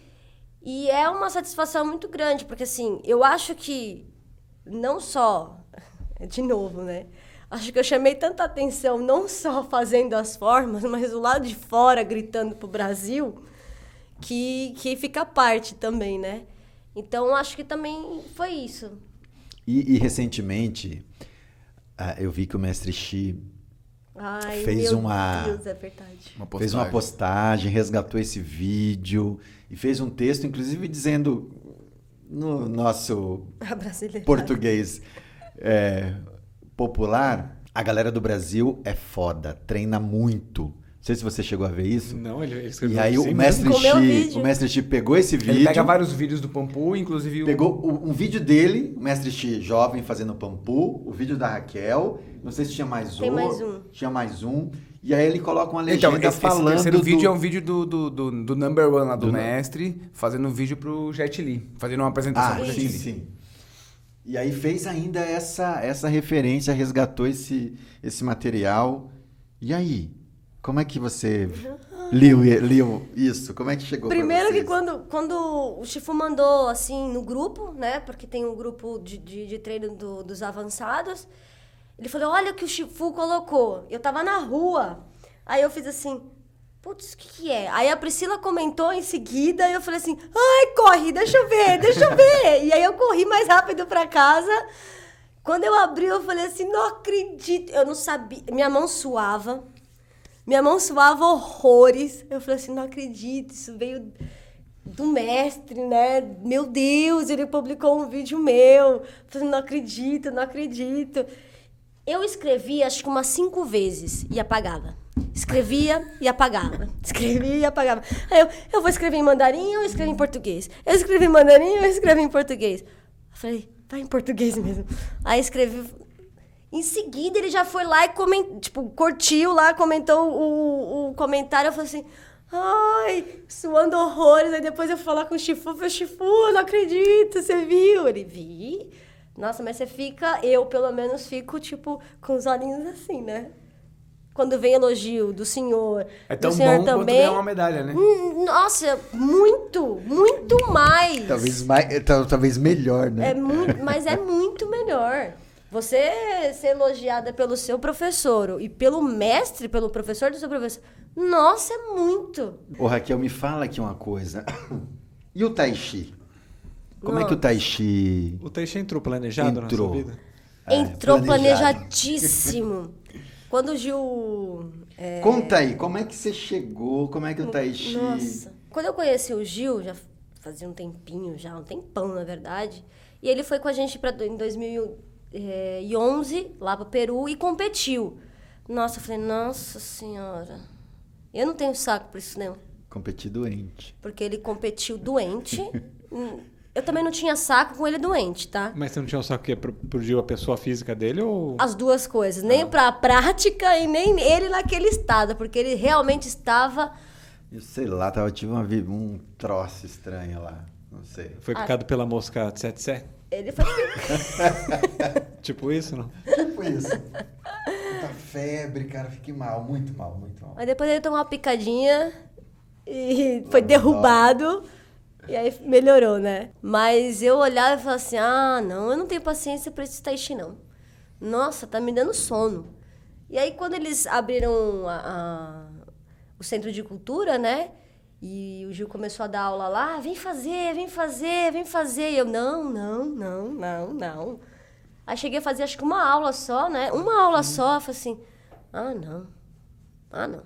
S4: E é uma satisfação muito grande, porque assim, eu acho que não só, de novo, né? Acho que eu chamei tanta atenção, não só fazendo as formas, mas do lado de fora, gritando pro Brasil, que, que fica parte também, né? Então, acho que também foi isso.
S3: E, e recentemente, ah, eu vi que o mestre Xi
S4: Ai,
S3: Fez
S4: meu
S3: uma-
S4: Deus, é verdade.
S2: Uma
S3: fez uma postagem, resgatou esse vídeo e fez um texto, inclusive dizendo no nosso português é, popular, a galera do Brasil é foda, treina muito, sei se você chegou a ver isso.
S1: Não, ele, ele escreveu
S3: E aí
S1: assim
S3: o mestre, Chi,
S4: vídeo.
S3: o mestre Chi pegou esse vídeo.
S2: Ele pega vários vídeos do Pampu, inclusive o...
S3: Pegou o- um vídeo dele, o mestre Chi jovem fazendo pampu, o vídeo da Raquel, não sei se tinha mais
S4: Tem
S3: um.
S4: mais um.
S3: Tinha mais um. E aí ele coloca uma legenda
S2: Então, esse, esse
S3: falando
S2: terceiro
S3: do...
S2: vídeo é um vídeo do, do, do, do number one lá do,
S3: Do-
S2: mestre, fazendo um vídeo pro Jet Li, fazendo uma apresentação
S3: Ah,
S2: pro Jet
S3: sim,
S2: Li.
S3: sim. E aí fez ainda essa, essa referência, resgatou esse, esse material. E aí? Como é que você liu, liu isso? Como é que chegou
S4: Primeiro que quando, quando o Chifu mandou, assim, no grupo, né? Porque tem um grupo de, de, de treino do- dos avançados. Ele falou, olha o que o Chifu colocou. Eu tava na rua. Aí eu fiz assim, putz, o que que é? Aí a Priscila comentou em seguida e eu falei assim, ai, corre, deixa eu ver, deixa eu ver. e aí eu corri mais rápido pra casa. Quando eu abri, eu falei assim, não acredito. Eu não sabia, minha mão suava. Minha mão suava horrores. Eu falei assim, não acredito, isso veio do mestre, né? Meu Deus, ele publicou um vídeo meu. Eu falei, não acredito, não acredito. Eu escrevi acho que umas cinco vezes e apagava. Escrevia e apagava. Escrevia e apagava. Aí eu, eu vou escrever em mandarim ou escrevo em português? Eu escrevi em mandarim ou escrevo em português? Eu falei, vai em português mesmo. Aí escrevi, em seguida, ele já foi lá e comentou, tipo, curtiu lá, comentou o, o comentário. Eu falei assim, ai, suando horrores. Aí depois eu falar com o Chifu, eu falei, Chifu, não acredito, você viu? Ele, vi. Nossa, mas você fica, eu pelo menos fico, tipo, com os olhinhos assim, né? Quando vem elogio do senhor,
S2: É tão
S4: do senhor
S2: bom
S4: também.
S2: ganhar uma medalha, né?
S4: Hum, Nossa, muito, muito mais.
S3: Talvez, mais, tal- talvez melhor, né?
S4: É muito, mas é muito melhor. Você ser elogiada pelo seu professor e pelo mestre, pelo professor do seu professor. Nossa, é muito.
S3: Ô Raquel, me fala aqui uma coisa. E o Tai Chi? Como é que o
S4: Nossa.
S3: Tai Chi
S1: O Teixe entrou planejado
S3: entrou?
S1: na sua vida?
S3: É,
S4: Entrou
S3: planejado.
S4: planejadíssimo. Quando o Gil. é,
S3: Conta aí, como é que você chegou? Como é que o Tai Chi...
S4: Nossa. Quando eu conheci o Gil, já fazia um tempinho, já um tempão, na verdade. E ele foi com a gente pra, em 2011, lá pro Peru, e competiu. Nossa, eu falei, nossa senhora. Eu não tenho saco pra isso, não.
S3: Competi doente.
S4: Porque ele competiu doente. Eu também não tinha saco com ele doente, tá?
S1: Mas você não tinha só que pro a pessoa física dele ou.
S4: As duas coisas. Nem pra prática e nem ele naquele estado. Porque ele realmente estava.
S3: Eu sei lá, tava, tive uma, um troço estranho lá. Não sei.
S1: Foi picado pela mosca tsetse?
S4: Ele foi.
S1: Tipo isso, não?
S3: Tipo isso. Muita febre, cara, fiquei mal, muito mal, muito mal.
S4: Mas depois ele tomou uma picadinha e foi derrubado. E aí melhorou, né? Mas eu olhava e falava assim: ah, não, eu não tenho paciência pra esse chi, não. Nossa, tá me dando sono. E aí, quando eles abriram a- a- o centro de cultura, né? E o Gil começou a dar aula lá, vem fazer, vem fazer, vem fazer. E eu, não, não, não, não, não. Aí cheguei a fazer acho que uma aula só, né? Uma aula só, eu falei assim, ah, não. Ah, não.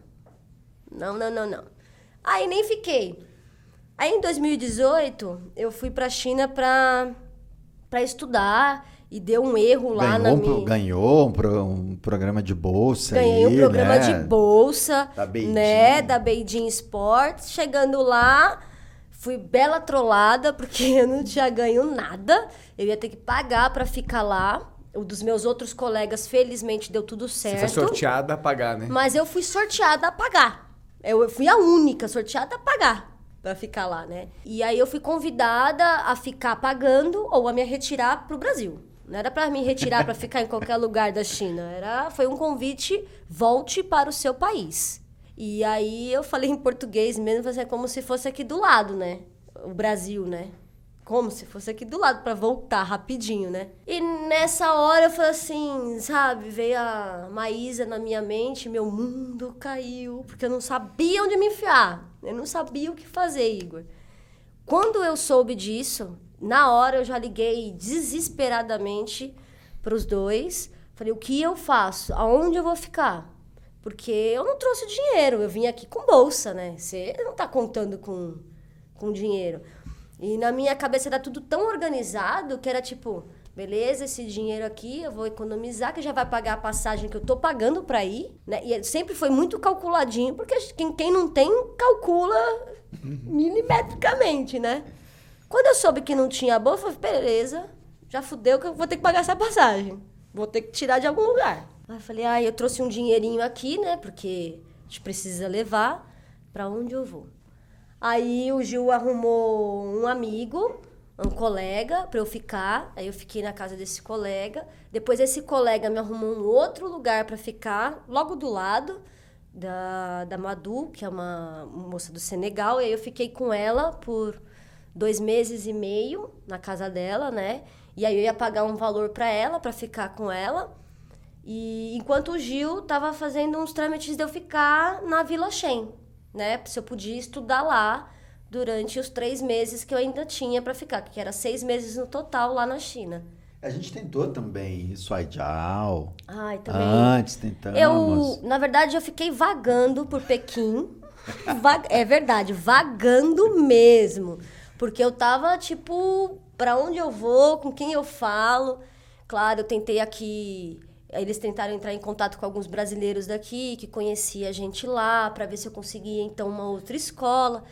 S4: Não, não, não, não. Aí nem fiquei. Aí em 2018, eu fui pra China pra, pra estudar e deu um erro lá
S3: ganhou,
S4: na
S3: um
S4: minha...
S3: ganhou um, pro- um programa de bolsa
S4: Ganhei
S3: aí,
S4: um programa
S3: né?
S4: de bolsa,
S3: Da Beijing.
S4: né, da Beijing Sports. Chegando lá, fui bela trollada, porque eu não tinha ganho nada. Eu ia ter que pagar pra ficar lá. O dos meus outros colegas, felizmente, deu tudo
S2: Você
S4: certo.
S2: foi sorteada a pagar, né?
S4: Mas eu fui sorteada a pagar. Eu fui a única sorteada a pagar pra ficar lá, né? E aí eu fui convidada a ficar pagando ou a me retirar pro Brasil. Não era pra me retirar pra ficar em qualquer lugar da China. Era, foi um convite, volte para o seu país. E aí eu falei em português mesmo, assim, como se fosse aqui do lado, né? O Brasil, né? Como se fosse aqui do lado pra voltar rapidinho, né? E nessa hora eu falei assim, sabe, veio a Maísa na minha mente, meu mundo caiu, porque eu não sabia onde me enfiar. Eu não sabia o que fazer, Igor. Quando eu soube disso, na hora eu já liguei desesperadamente para os dois. Falei, o que eu faço? Aonde eu vou ficar? Porque eu não trouxe dinheiro, eu vim aqui com bolsa, né? Você não tá contando com, com dinheiro. E na minha cabeça era tudo tão organizado que era tipo, beleza, esse dinheiro aqui eu vou economizar, que já vai pagar a passagem que eu tô pagando pra ir, né? E sempre foi muito calculadinho, porque quem, quem não tem, calcula milimetricamente, né? Quando eu soube que não tinha bolsa, eu falei, beleza, já fudeu que eu vou ter que pagar essa passagem. Vou ter que tirar de algum lugar. Aí eu falei, ah, eu trouxe um dinheirinho aqui, né? Porque a gente precisa levar pra onde eu vou. Aí o Gil arrumou um amigo, um colega, pra eu ficar. Aí eu fiquei na casa desse colega. Depois esse colega me arrumou um outro lugar pra ficar, logo do lado da, da Madu, que é uma moça do Senegal. E aí eu fiquei com ela por dois meses e meio na casa dela, né? E aí eu ia pagar um valor pra ela, pra ficar com ela. E enquanto o Gil tava fazendo uns trâmites de eu ficar na Vila Shen, né? Se eu podia estudar lá durante os três meses que eu ainda tinha pra ficar, que era seis meses no total lá na China.
S3: A gente tentou também Suaijiao.
S4: Ai, também.
S3: Antes tentamos.
S4: Eu, na verdade, eu fiquei vagando por Pequim. Va- é verdade, vagando mesmo. Porque eu tava, tipo, pra onde eu vou, com quem eu falo. Claro, eu tentei aqui. Eles tentaram entrar em contato com alguns brasileiros daqui, que conhecia a gente lá, pra ver se eu conseguia, então, uma outra escola.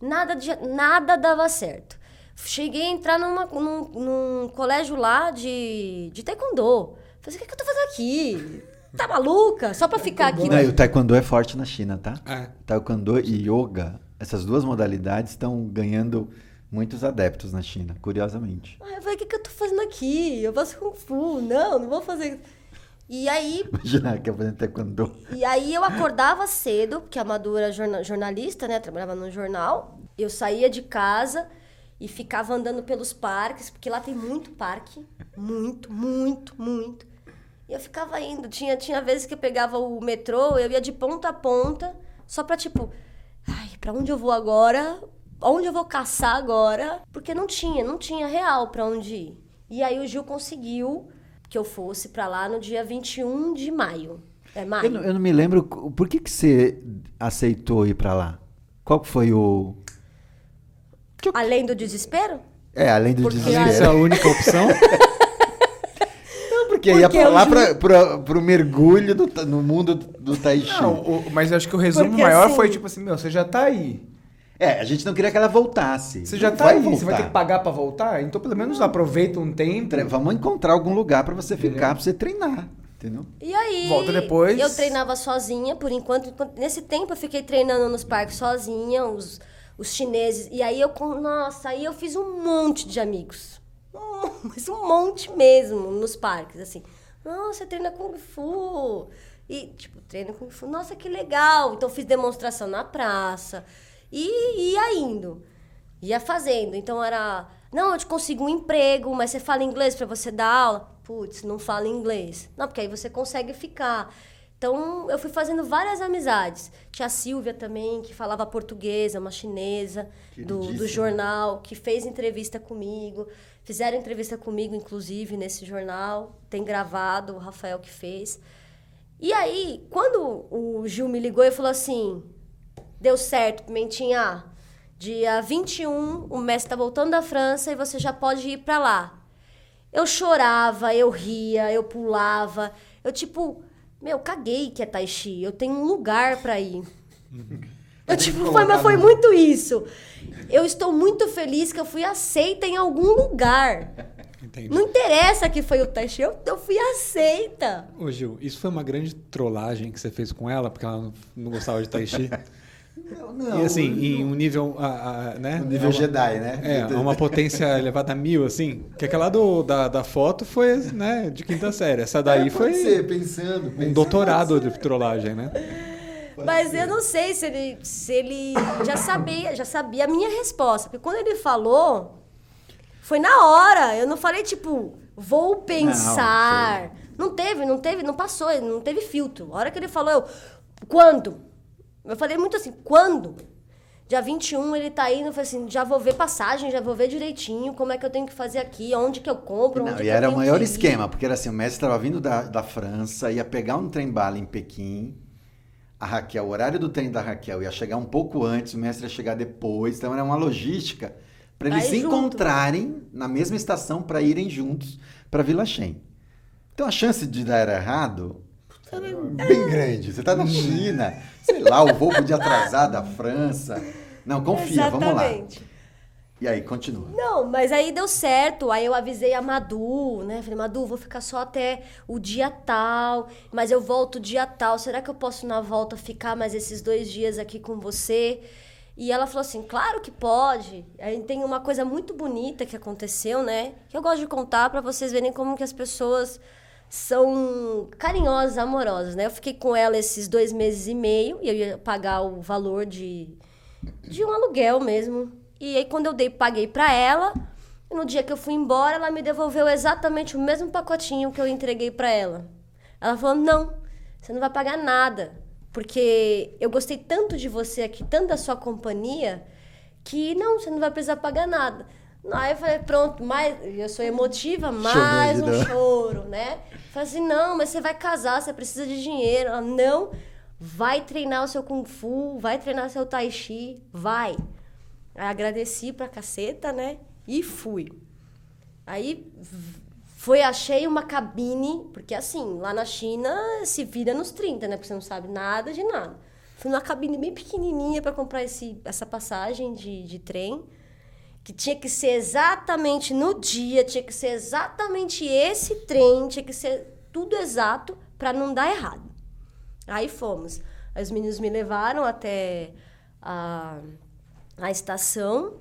S4: Nada, de, nada dava certo. Cheguei a entrar numa- num, num colégio lá de, de taekwondo. Falei, o que, que eu tô fazendo aqui? Tá maluca? Só pra ficar aqui.
S3: Não, e o taekwondo é forte na China, tá?
S1: É.
S3: Taekwondo e yoga, essas duas modalidades estão ganhando muitos adeptos na China, curiosamente.
S4: Aí eu falei, o que, que eu tô fazendo aqui? Eu faço Kung Fu. Não, não vou fazer. E aí,
S3: Imagina que eu fazendo taekwondo.
S4: e aí eu acordava cedo, porque a Madu era jorna- jornalista, né? Trabalhava no jornal. Eu saía de casa e ficava andando pelos parques, porque lá tem muito parque. Muito, muito, muito. E eu ficava indo. Tinha, tinha vezes que eu pegava o metrô, eu ia de ponta a ponta, só pra tipo, ai, pra onde eu vou agora? Onde eu vou caçar agora? Porque não tinha, não tinha real pra onde ir. E aí o Gil conseguiu que eu fosse pra lá no dia 21 de maio. É maio.
S3: Eu não, eu não me lembro, por que, que você aceitou ir pra lá? Qual que foi o...
S4: Além do desespero?
S3: É, além do
S4: Porque
S1: Essa é
S3: desespero.
S1: a única opção?
S3: Não, porque ia
S4: Porque
S3: pra
S4: eu
S3: lá
S4: ju-
S3: pra, pra, pro mergulho do no mundo do Tai Chi.
S2: Não, o- mas eu acho que o resumo
S4: Porque,
S2: maior
S4: assim-
S2: foi tipo assim, meu, você já tá aí.
S3: É, a gente não queria que ela voltasse.
S2: Você já
S3: Não
S2: tá
S3: vai
S2: aí, você vai ter
S3: voltar.
S2: que pagar pra voltar? Então pelo menos aproveita um tempo.
S3: Vamos encontrar algum lugar pra você
S2: Entendeu?
S3: ficar, pra você treinar. Entendeu?
S4: E aí,
S2: Volta depois.
S4: eu treinava sozinha, por enquanto, enquanto- Nesse tempo eu fiquei treinando nos parques sozinha, os, os chineses. E aí eu, com- nossa, aí eu fiz um monte de amigos. Um- Mas um monte mesmo nos parques, assim. Nossa, você treina Kung Fu. E, tipo, treino Kung Fu. Nossa, que legal. Então fiz demonstração na praça. E ia indo. Ia fazendo. Então era. Não, eu te consigo um emprego, mas você fala inglês pra você dar aula? Putz, não fala inglês. Não, porque aí você consegue ficar. Então eu fui fazendo várias amizades. Tinha a Silvia também, que falava portuguesa, uma chinesa do, do jornal, que fez entrevista comigo. Fizeram entrevista comigo, inclusive, nesse jornal. Tem gravado, o Rafael que fez. E aí, quando o Gil me ligou e falou assim: deu certo, Pimentinha. Dia 21, o mestre tá voltando da França e você já pode ir pra lá. Eu chorava, eu ria, eu pulava. Eu, tipo, meu, caguei que é Tai Chi. Eu tenho um lugar pra ir. Eu, tipo, foi, mas foi muito isso. Eu estou muito feliz que eu fui aceita em algum lugar.
S1: Entendi.
S4: Não interessa que foi o Chi, eu, eu fui aceita.
S1: Ô Gil, isso foi uma grande trollagem que você fez com ela, porque ela não, não gostava de Tai Chi.
S3: Não,
S1: e assim, em um nível, ah, né?
S3: No nível
S1: É uma-
S3: Jedi, né?
S1: É, a uma potência elevada a mil, assim. Que aquela do, da, da foto foi, né, de quinta série. Essa daí
S3: É,
S1: foi
S3: ser, pensando,
S1: um
S3: pensando,
S1: doutorado
S3: pode
S1: de trollagem, né?
S3: Pode
S4: Mas
S3: ser.
S4: eu não sei se ele, se ele já sabia, já sabia a minha resposta. Porque quando ele falou, foi na hora. Eu não falei, tipo, vou pensar. Não, teve, não teve, não passou, não teve filtro. A hora que ele falou, eu, quando? Eu falei muito assim, quando? Dia 21 ele tá indo, eu falei assim, já vou ver passagem, já vou ver direitinho como é que eu tenho que fazer aqui, onde que eu compro, onde
S3: Não,
S4: que
S3: e era o maior esquema, porque era assim, o mestre estava vindo da, da França, ia pegar um trem-bala em Pequim, a Raquel, o horário do trem da Raquel ia chegar um pouco antes, o mestre ia chegar depois, então era uma logística Pra eles se
S4: junto.
S3: encontrarem na mesma estação pra irem juntos pra Vila Shen. Então a chance de dar errado é bem grande. Você tá na China, sei lá, o voo podia atrasar da França. Não, confia, vamos lá.
S4: Exatamente.
S3: E aí, continua.
S4: Não, mas aí deu certo. Aí eu avisei a Madu, né? Falei, Madu, vou ficar só até o dia tal, mas eu volto dia tal. Será que eu posso na volta ficar mais esses dois dias aqui com você? E ela falou assim, claro que pode. Aí tem uma coisa muito bonita que aconteceu, né? Que eu gosto de contar pra vocês verem como que as pessoas são carinhosas, amorosas, né? Eu fiquei com ela esses dois meses e meio e eu ia pagar o valor de, de um aluguel mesmo. E aí quando eu dei, paguei pra ela, no dia que eu fui embora, ela me devolveu exatamente o mesmo pacotinho que eu entreguei pra ela. Ela falou: "Não, você não vai pagar nada, porque eu gostei tanto de você aqui, tanto da sua companhia, que não, você não vai precisar pagar nada". Aí eu falei, pronto, mais, eu sou emotiva, mais um choro, né? Falei assim, não, mas você vai casar, você precisa de dinheiro. Ela, não, vai treinar o seu Kung Fu, vai treinar seu Tai Chi, vai. Aí agradeci pra caceta, né? E fui. Aí foi, achei uma cabine, porque assim, lá na China se vira nos 30, né? Porque você não sabe nada de nada. Fui numa cabine bem pequenininha pra comprar esse, essa passagem de, de trem, que tinha que ser exatamente no dia, tinha que ser exatamente esse trem, tinha que ser tudo exato pra não dar errado. Aí fomos. Os meninos me levaram até a, a estação.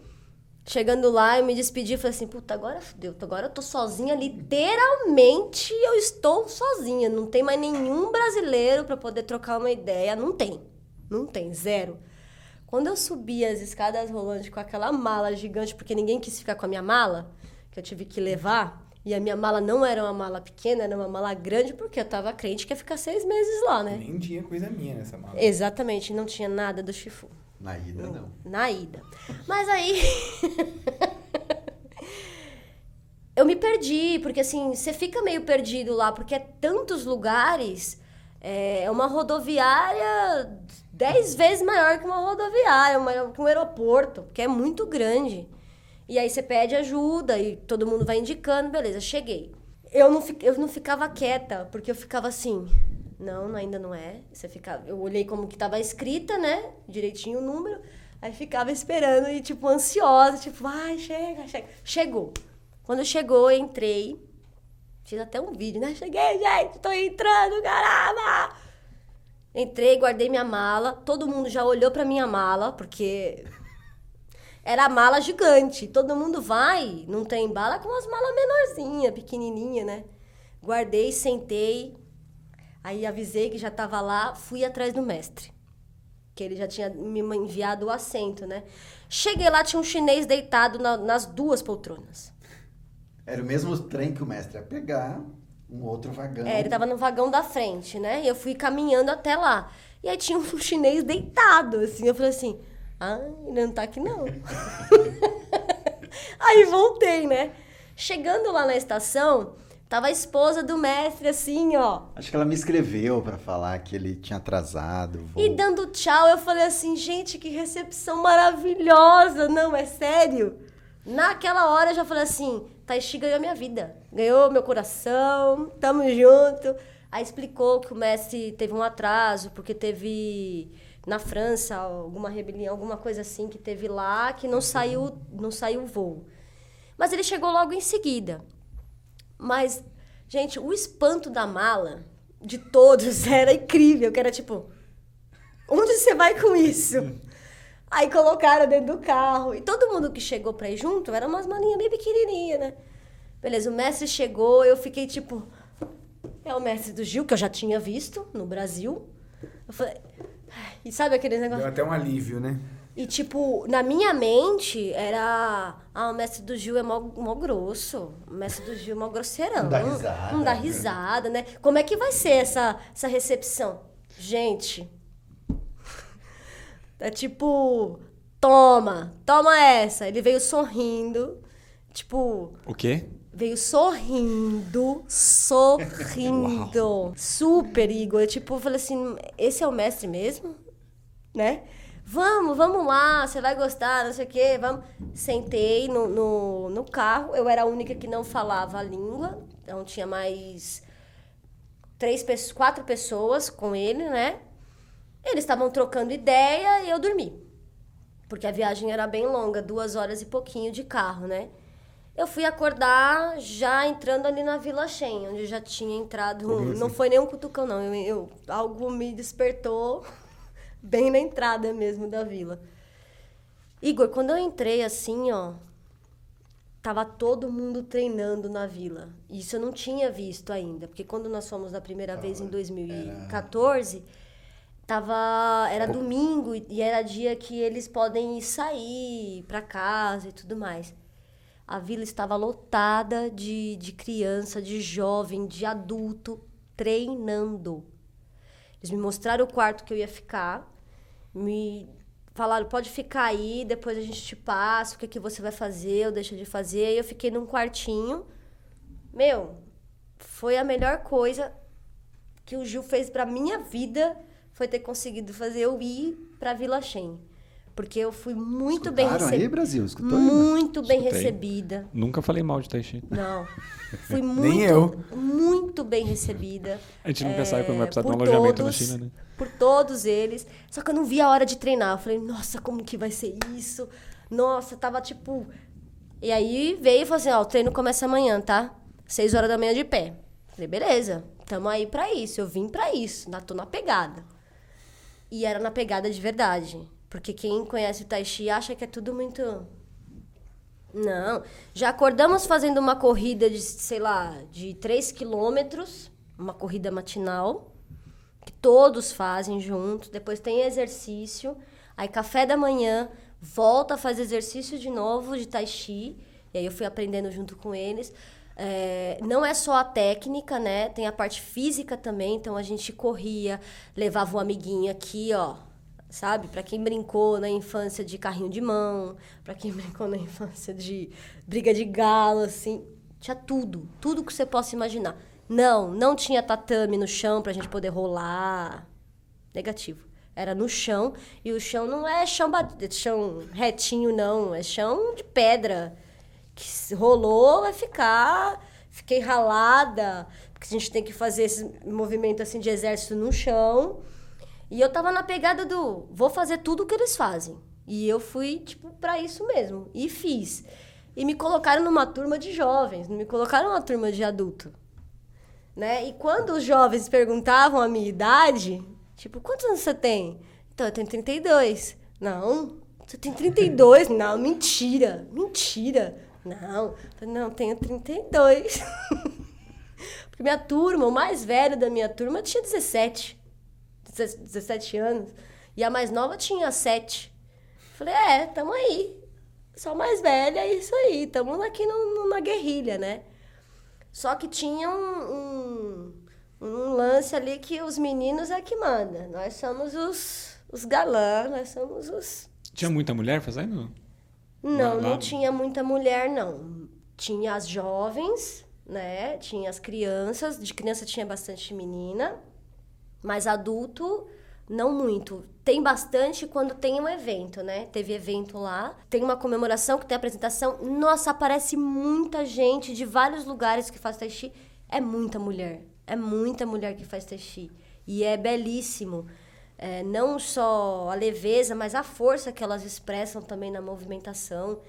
S4: Chegando lá, eu me despedi e falei assim: puta, agora fudeu, agora eu tô sozinha, literalmente eu estou sozinha. Não tem mais nenhum brasileiro pra poder trocar uma ideia. Não tem. Não tem, zero. Quando eu subi as escadas rolantes com aquela mala gigante, porque ninguém quis ficar com a minha mala, que eu tive que levar, e a minha mala não era uma mala pequena, era uma mala grande, porque eu tava crente que ia ficar seis meses lá, né?
S2: Nem tinha coisa minha nessa mala.
S4: Exatamente, não tinha nada do Chifu.
S3: Na ida, não.
S4: Na ida. Mas aí. eu me perdi, porque assim, você fica meio perdido lá, porque é tantos lugares. É uma rodoviária dez vezes maior que uma rodoviária, maior que um aeroporto, porque é muito grande. E aí você pede ajuda e todo mundo vai indicando, beleza, cheguei. Eu não, eu não ficava quieta, porque eu ficava assim, não, ainda não é. Você ficava, eu olhei como que tava escrita, né? Direitinho o número. Aí ficava esperando e, tipo, ansiosa, tipo, vai, chega, chega. Chegou. Quando chegou, eu entrei. Fiz até um vídeo, né? Cheguei, gente, tô entrando, caramba! Entrei, guardei minha mala. Todo mundo já olhou pra minha mala, porque era a mala gigante. Todo mundo vai, não tem bala, com umas malas menorzinhas, pequenininha, né? Guardei, sentei. Aí avisei que já tava lá, fui atrás do mestre. Que ele já tinha me enviado o assento, né? Cheguei lá, tinha um chinês deitado na- nas duas poltronas.
S3: Era o mesmo trem que o mestre ia pegar, um outro vagão.
S4: É, ele tava no vagão da frente, né? E eu fui caminhando até lá. E aí tinha um chinês deitado, assim. Eu falei assim, ah, ele não tá aqui não. aí voltei, né? Chegando lá na estação, tava a esposa do mestre, assim, ó.
S3: Acho que ela me escreveu pra falar que ele tinha atrasado. o voo.
S4: E dando tchau, eu falei assim, gente, que recepção maravilhosa. Não, é sério. Naquela hora eu já falei assim, Taishi ganhou minha vida. Ganhou meu coração, tamo junto. Aí explicou que o Messi teve um atraso, porque teve na França alguma rebelião, alguma coisa assim que teve lá, que não saiu, não saiu o voo. Mas ele chegou logo em seguida. Mas, gente, o espanto da mala de todos era incrível, que era tipo, onde você vai com isso? Aí colocaram dentro do carro. E todo mundo que chegou pra ir junto era umas malinhas bem pequenininhas, né? Beleza, o mestre chegou, eu fiquei tipo, é o mestre do Gil, que eu já tinha visto no Brasil. Eu falei, "Ai", e sabe aquele negócio?
S2: Deu até um alívio, né?
S4: E, tipo, na minha mente era. Ah, o mestre do Gil é mó, mó grosso. O mestre do Gil é mó grosseirão.
S3: Não dá risada.
S4: Não dá risada, né? Como é que vai ser essa, essa recepção? Gente. É tipo. Toma, toma essa. Ele veio sorrindo. Tipo,
S1: O quê?
S4: veio sorrindo, sorrindo. Super, Igor. Tipo, eu falei assim, esse é o mestre mesmo? Né? Vamos, vamos lá, você vai gostar, não sei o quê, vamos. Sentei no, no, no carro, eu era a única que não falava a língua, então tinha mais três, quatro pessoas com ele, né? Eles estavam trocando ideia e eu dormi. Porque a viagem era bem longa, duas horas e pouquinho de carro, né? Eu fui acordar já entrando ali na Vila Shen, onde já tinha entrado. Não foi nenhum cutucão, não. Eu, eu- algo me despertou bem na entrada mesmo da vila. Igor, quando eu entrei assim, ó, tava todo mundo treinando na vila. Isso eu não tinha visto ainda, porque quando nós fomos da primeira vez em 2014, tava era domingo e e era dia que eles podem ir sair para casa e tudo mais. A vila estava lotada de, de criança, de jovem, de adulto treinando. Eles me mostraram o quarto que eu ia ficar, me falaram, pode ficar aí, depois a gente te passa, o que, que você vai fazer, ou deixa de fazer. Aí eu fiquei num quartinho. Meu, foi a melhor coisa que o Gil fez pra minha vida, foi ter conseguido fazer eu ir pra Vila Shen. Porque eu fui muito bem
S3: Escutaram aí,
S4: recebida.
S3: Brasil? Escutou aí?
S4: Muito bem
S1: Escutei.
S4: recebida.
S1: Nunca falei mal de Tai Chi.
S4: Não. Fui muito,
S2: Nem eu.
S4: muito bem recebida.
S1: A gente nunca sabe quando vai precisar de um
S4: É,
S1: alojamento na
S4: todos,
S1: China, né?
S4: Por todos eles. Só que eu não via a hora de treinar. Eu falei, nossa, como que vai ser isso? Nossa, tava tipo. E aí veio e falou assim: ó, o treino começa amanhã, tá? Seis horas da manhã de pé. Falei, beleza, tamo aí pra isso. Eu vim pra isso, na, tô na pegada. E era na pegada de verdade. Porque quem conhece o Tai Chi acha que é tudo muito. Não. Já acordamos fazendo uma corrida de, sei lá, de 3 quilômetros, uma corrida matinal, que todos fazem juntos. Depois tem exercício, aí café da manhã, volta a fazer exercício de novo de tai chi. E aí eu fui aprendendo junto com eles. É, não é só a técnica, né? Tem a parte física também. Então a gente corria, levava um amiguinho aqui, ó, sabe? Para quem brincou na infância de carrinho de mão, para quem brincou na infância de briga de galo, assim, tinha tudo, tudo que você possa imaginar. Não, não tinha tatame no chão pra gente poder rolar. Negativo. Era no chão e o chão não é chão, chão retinho não, é chão de pedra. Que rolou vai ficar, fiquei ralada, porque a gente tem que fazer esse movimento assim de exército no chão. E eu tava na pegada do vou fazer tudo o que eles fazem. E eu fui, tipo, pra isso mesmo. E fiz. E me colocaram numa turma de jovens, não me colocaram numa turma de adulto. Né? E quando os jovens perguntavam a minha idade, tipo, quantos anos você tem? Então, eu tenho 32. Não, você tem 32? Não, mentira, mentira. Não, não, tenho 32. Porque minha turma, o mais velho da minha turma tinha 17. 17 anos. E a mais nova tinha 7. Falei, é, tamo aí. Só mais velha, é isso aí. Tamo aqui no, no- na guerrilha, né? Só que tinha um, um, um lance ali que os meninos é que manda. Nós somos os, os galãs, nós somos os.
S1: Tinha muita mulher fazendo?
S4: Não,
S1: Lá-
S4: não
S1: lá-
S4: tinha muita mulher, não. Tinha as jovens, né? Tinha as crianças. De criança tinha bastante menina. Mas adulto, não muito. Tem bastante quando tem um evento, né? Teve evento lá. Tem uma comemoração que tem apresentação. Nossa, aparece muita gente de vários lugares que faz tai chi. É muita mulher. É muita mulher que faz tai chi. E é belíssimo. É, não só a leveza, mas a força que elas expressam também na movimentação.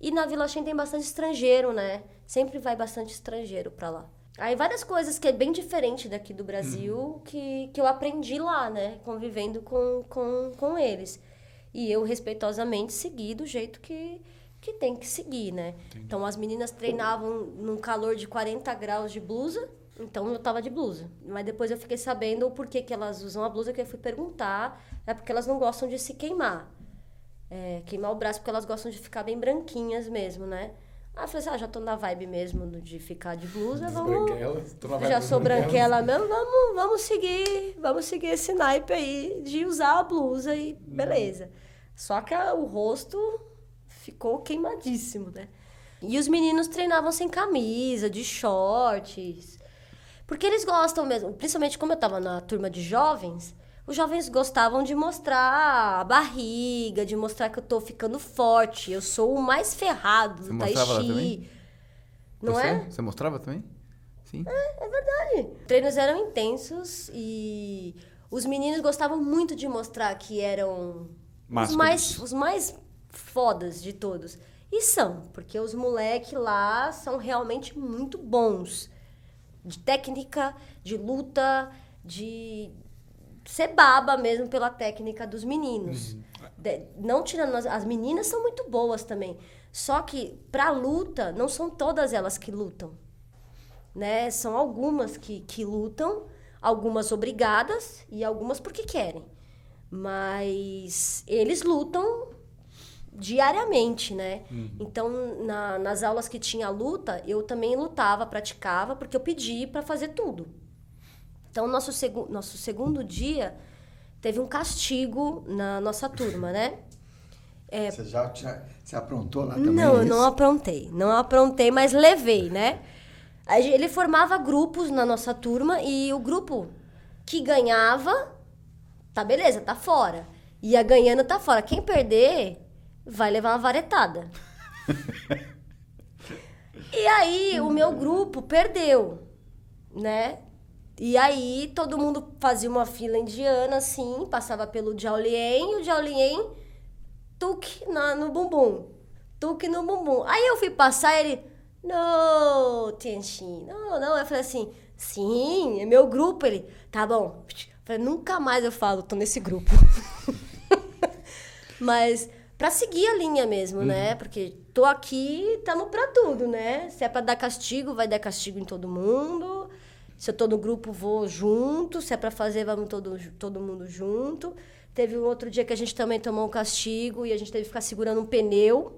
S4: E na Vila Shen tem bastante estrangeiro, né? Sempre vai bastante estrangeiro pra lá. Aí várias coisas que é bem diferente daqui do Brasil que, que eu aprendi lá, né? Convivendo com, com, com eles. E eu, respeitosamente, segui do jeito que, que tem que seguir, né? Então as meninas treinavam num calor de 40 graus de blusa. Então eu tava de blusa. Mas depois eu fiquei sabendo o porquê que elas usam a blusa, que eu fui perguntar. É porque elas não gostam de se queimar. É, queimar o braço, porque elas gostam de ficar bem branquinhas mesmo, né? Aí eu falei assim, ah, já tô na vibe mesmo de ficar de blusa, vamos...
S2: Branquelas, tô na vibe
S4: Já sou branquela mesmo, vamos, vamos seguir, vamos seguir esse naipe aí de usar a blusa e beleza. Só que o rosto ficou queimadíssimo, né? E os meninos treinavam sem camisa, de shorts. Porque eles gostam mesmo, principalmente como eu tava na turma de jovens, os jovens gostavam de mostrar a barriga, de mostrar que eu tô ficando forte. Eu sou o mais ferrado
S2: Você
S4: do Tai Chi. Não
S2: Você?
S4: é?
S2: Você mostrava também? Sim.
S4: É verdade. Treinos eram intensos e os meninos gostavam muito de mostrar que eram os mais, os mais fodas de todos. E são, porque os moleques lá são realmente muito bons. De técnica, de luta, de ser baba mesmo pela técnica dos meninos. De- não tirando as, as meninas são muito boas também. Só que pra luta não são todas elas que lutam né? São algumas que, que lutam, algumas obrigadas e algumas porque querem. Mas eles lutam diariamente, né? Então, na- nas aulas que tinha luta, eu também lutava, praticava, porque eu pedi para fazer tudo. Então, nosso, segu nosso segundo dia teve um castigo na nossa turma, né?
S3: Você já tinha- você aprontou lá também?
S4: Não, eu
S3: isso?
S4: não aprontei. Não aprontei, mas levei, né? Ele formava grupos na nossa turma e o grupo que ganhava, tá beleza, tá fora. Ia ganhando, tá fora. Quem perder, vai levar uma varetada. e aí, o meu grupo perdeu, né? E aí, todo mundo fazia uma fila indiana, assim, passava pelo Jiaolien, e o Jiaolien tuque na, no bumbum. Tuque no bumbum. Aí eu fui passar ele. Não, Tianxin. Não, não. Eu falei assim, sim, é meu grupo. Ele, tá bom. Eu falei, nunca mais eu falo, tô nesse grupo. Mas pra seguir a linha mesmo, né? Porque tô aqui, tamo pra tudo, né? Se é pra dar castigo, vai dar castigo em todo mundo. Se eu tô no grupo, vou junto. Se é pra fazer, vamos todo, todo mundo junto. Teve um outro dia que a gente também tomou um castigo e a gente teve que ficar segurando um pneu.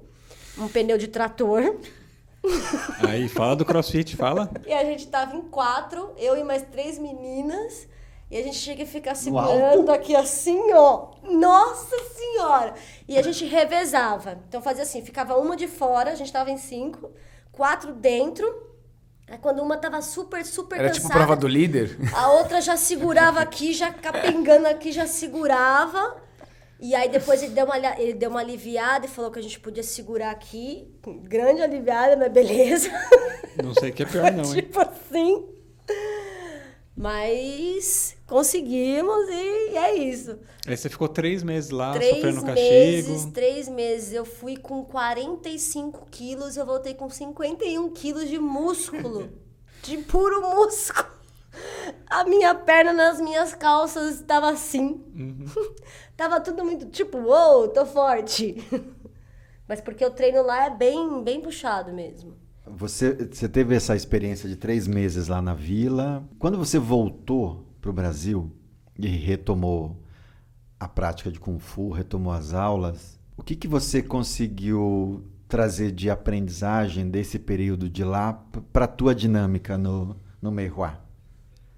S4: Um pneu de trator.
S1: Aí, fala do crossfit, fala.
S4: E a gente tava em quatro, eu e mais três meninas. E a gente tinha que ficar
S3: alto?
S4: segurando aqui assim, ó. Nossa Senhora! E a gente revezava. Então fazia assim, ficava uma de fora, a gente tava em cinco, quatro dentro. Aí quando uma tava super, super
S2: Era tipo
S4: cansada,
S2: prova do líder?
S4: a outra já segurava aqui, já capengando aqui, já segurava. E aí depois ele deu, uma, ele deu uma aliviada e falou que a gente podia segurar aqui. Grande aliviada, mas beleza.
S1: Não sei o que é pior, não, hein?
S4: tipo assim. Mas conseguimos e é isso.
S1: Aí você ficou três meses lá,
S4: três
S1: sofrendo
S4: meses,
S1: castigo.
S4: três meses. Eu fui com 45 quilos, eu voltei com 51 quilos de músculo. de puro músculo. A minha perna nas minhas calças estava assim.
S1: Uhum.
S4: tava tudo muito tipo, uou, tô forte. Mas porque o treino lá é bem, bem puxado mesmo.
S3: Você, você teve essa experiência de três meses lá na vila. Quando você voltou para o Brasil e retomou a prática de Kung Fu, retomou as aulas, o que, que você conseguiu trazer de aprendizagem desse período de lá para a tua dinâmica no, no Meihua?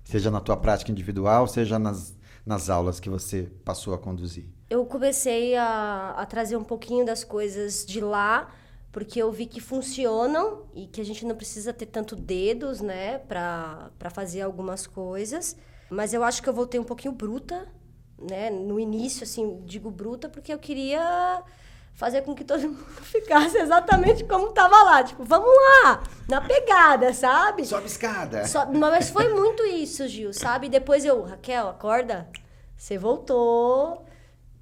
S3: Seja na tua prática individual, seja nas, nas aulas que você passou a conduzir.
S4: eu comecei a, a trazer um pouquinho das coisas de lá, porque eu vi que funcionam e que a gente não precisa ter tanto dedos, né, pra, pra fazer algumas coisas. Mas eu acho que eu voltei um pouquinho bruta, né, no início, assim, digo bruta porque eu queria fazer com que todo mundo ficasse exatamente como tava lá. Tipo, vamos lá, na pegada, sabe?
S3: Sobe escada!
S4: Só- mas foi muito isso, Gil, sabe? Depois eu, Raquel, acorda. Você voltou,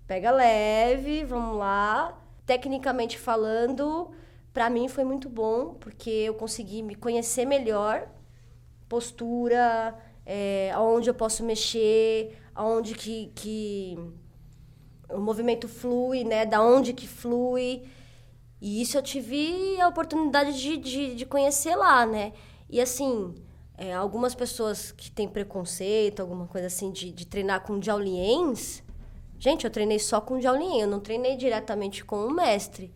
S4: pega leve, vamos lá. Tecnicamente falando, pra mim foi muito bom, porque eu consegui me conhecer melhor. Postura, é, eu posso mexer, aonde que, que o movimento flui, né? Da onde que flui. E isso eu tive a oportunidade de, de, de conhecer lá, né? E assim, é, algumas pessoas que têm preconceito, alguma coisa assim, de, de treinar com Jaoliens. Gente, eu treinei só com Jaolien, eu não treinei diretamente com o mestre.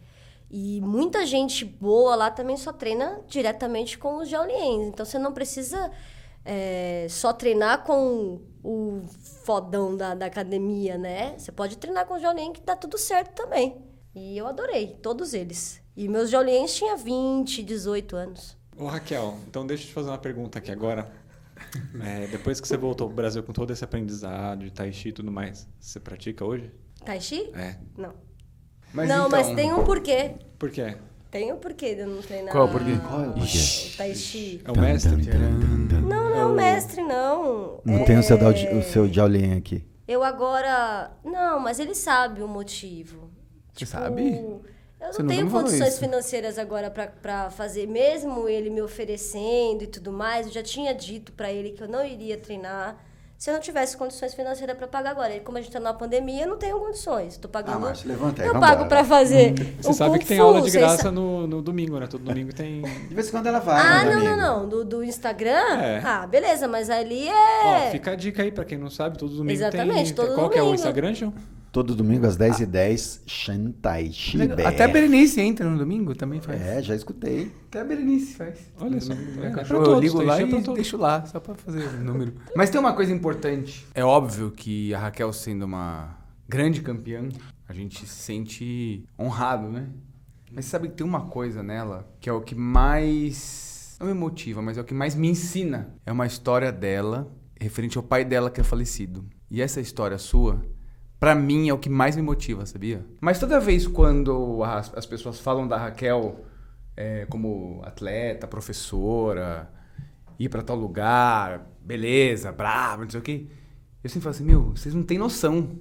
S4: E muita gente boa lá também só treina diretamente com os Jaoliens. Então você não precisa é, só treinar com o fodão da, da academia, né? Você pode treinar com o Jaolien que dá tudo certo também. E eu adorei, todos eles. E meus Jaoliens tinham 20, 18 anos.
S1: Ô Raquel, então deixa eu te fazer uma pergunta aqui agora. É, depois que você voltou pro Brasil com todo esse aprendizado de Tai Chi e tudo mais, você pratica hoje?
S4: Tai Chi?
S1: É.
S4: Não.
S2: Mas
S4: não,
S2: então-
S4: mas tem um porquê.
S1: Por quê?
S4: Tem um porquê de eu não treinar.
S2: Qual o porquê?
S3: Qual é o porquê?
S4: o Tai Chi.
S1: É o mestre?
S4: Não, não é o mestre, não.
S3: Não
S4: é...
S3: tem o seu, o seu Shaolin aqui.
S4: Eu agora. Não, mas ele sabe o motivo.
S2: Você sabe?
S4: Eu não
S2: nunca
S4: tenho condições financeiras agora pra fazer, mesmo ele me oferecendo e tudo mais. Eu já tinha dito pra ele que eu não iria treinar se eu não tivesse condições financeiras pra pagar agora. Ele, como a gente tá numa pandemia, eu não tenho condições. Tô pagando.
S3: Ah, Márcio, levanta aí,
S4: Eu pago pra fazer.
S1: Você
S4: o
S1: sabe
S4: Kung
S1: que tem
S4: Fu,
S1: aula de graça no, no domingo, né? Todo domingo tem.
S3: De vez em quando ela vai,
S4: Ah,
S3: né,
S4: não,
S3: amigo?
S4: não, não. Do, do Instagram?
S1: É.
S4: Ah, beleza, mas ali
S1: Ó,
S4: é.
S1: fica a dica aí pra quem não sabe, todo domingo
S4: Exatamente,
S1: tem.
S4: todo
S1: Qual que é o
S4: domingo.
S1: Instagram, João?
S3: Todo domingo às 10h10, Shantai Shibe.
S2: Até a Berenice entra no domingo, também faz.
S3: É, já escutei.
S2: Até a Berenice faz.
S1: Olha só. É, pra
S2: eu
S1: todos,
S2: ligo lá e deixo lá, só pra fazer o número. Mas tem uma coisa importante. É óbvio que a Raquel sendo uma grande campeã, a gente se sente honrado, né? Mas sabe que tem uma coisa nela que é o que mais... Não me motiva, mas é o que mais me ensina. É uma história dela, referente ao pai dela que é falecido. E essa história sua, pra mim, é o que mais me motiva, sabia? Mas toda vez quando as, as pessoas falam da Raquel é, como atleta, professora, ir pra tal lugar, beleza, brava, não sei o quê, eu sempre falo assim, meu, vocês não têm noção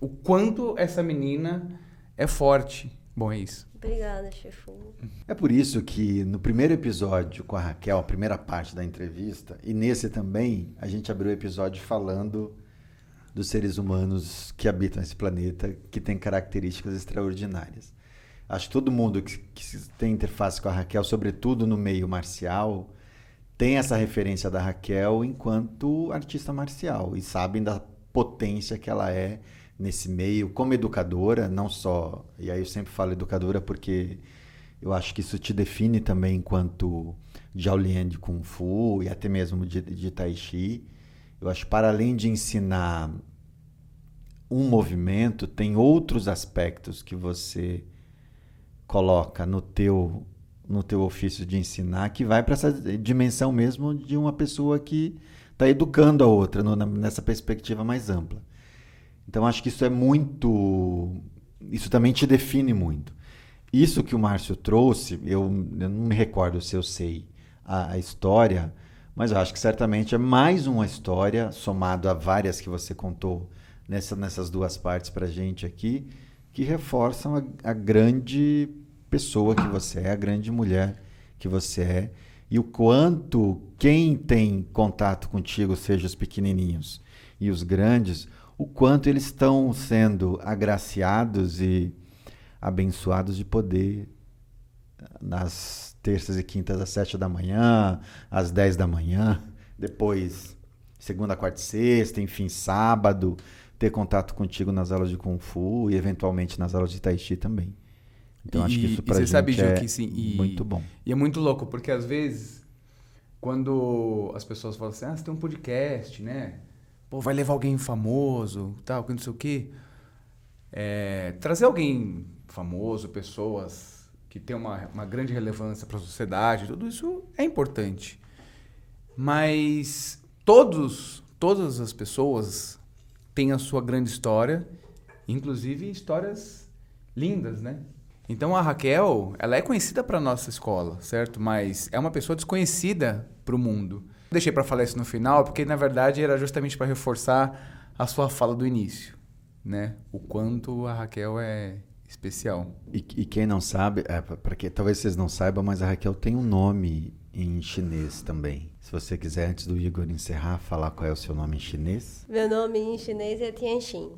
S2: o quanto essa menina é forte. Bom, é isso.
S4: Obrigada, chefu.
S3: É por isso que no primeiro episódio com a Raquel, a primeira parte da entrevista, e nesse também, a gente abriu o episódio falando dos seres humanos que habitam esse planeta, que tem características extraordinárias. Acho que todo mundo que, que tem interface com a Raquel, sobretudo no meio marcial, tem essa referência da Raquel enquanto artista marcial e sabem da potência que ela é nesse meio como educadora, não só, e aí eu sempre falo educadora porque eu acho que isso te define também enquanto Shaolin de Kung Fu e até mesmo de, de Tai Chi. Eu acho que para além de ensinar um movimento, tem outros aspectos que você coloca no teu no teu ofício de ensinar que vai para essa dimensão mesmo de uma pessoa que está educando a outra no- na- nessa perspectiva mais ampla. Então acho que isso é muito, isso também te define muito. Isso que o Márcio trouxe, eu, eu não me recordo se eu sei a, a história, mas eu acho que certamente é mais uma história somado a várias que você contou nessa, nessas duas partes para gente aqui, que reforçam a, a grande pessoa que você é, a grande mulher que você é, e o quanto quem tem contato contigo, seja os pequenininhos e os grandes, o quanto eles estão sendo agraciados e abençoados de poder nas terças e quintas às sete da manhã, às dez da manhã, depois segunda, quarta e sexta, enfim, sábado, ter contato contigo nas aulas de Kung Fu e eventualmente nas aulas de Tai Chi também. Então acho que
S2: E-
S3: isso
S2: e
S3: pra
S2: você
S3: gente
S2: sabe,
S3: é
S2: que sim, e-
S3: muito bom.
S2: E é muito louco, porque às vezes, quando as pessoas falam assim, ah, você tem um podcast, né? Pô, vai levar alguém famoso, tal, que não sei o quê. É, trazer alguém famoso, pessoas que têm uma, uma grande relevância para a sociedade, tudo isso é importante. Mas todos, todas as pessoas têm a sua grande história, inclusive histórias lindas, né? Então a Raquel, ela é conhecida para nossa escola, certo? Mas é uma pessoa desconhecida para o mundo. Deixei para falar isso no final, porque na verdade era justamente para reforçar a sua fala do início, né? O quanto a Raquel é especial.
S3: E, e quem não sabe, é, para que talvez vocês não saibam, mas a Raquel tem um nome em chinês também. Se você quiser, antes do Igor encerrar, falar qual é o seu nome em chinês.
S4: Meu nome em chinês é Tianxin,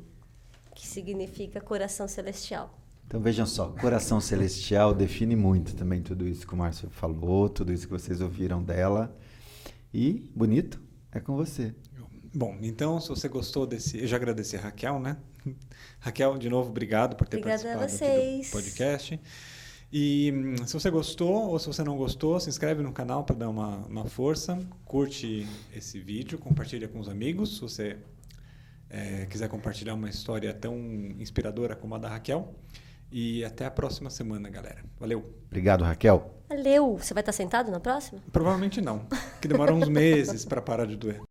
S4: que significa coração celestial.
S3: Então vejam só, coração celestial define muito também tudo isso que o Márcio falou, tudo isso que vocês ouviram dela. E bonito, é com você.
S1: Bom, então, se você gostou desse. Eu já agradeci a Raquel, né? Raquel, de novo, obrigado por ter
S4: Obrigada a
S1: participado do podcast. E hum, se você gostou ou se você não gostou, se inscreve no canal para dar uma, uma força. Curte esse vídeo, compartilha com os amigos. Se você eh, quiser compartilhar uma história tão inspiradora como a da Raquel. E até a próxima semana, galera. Valeu.
S3: Obrigado, Raquel.
S4: Valeu. Você vai estar sentado na próxima?
S1: Provavelmente não, que demora uns meses para parar de doer.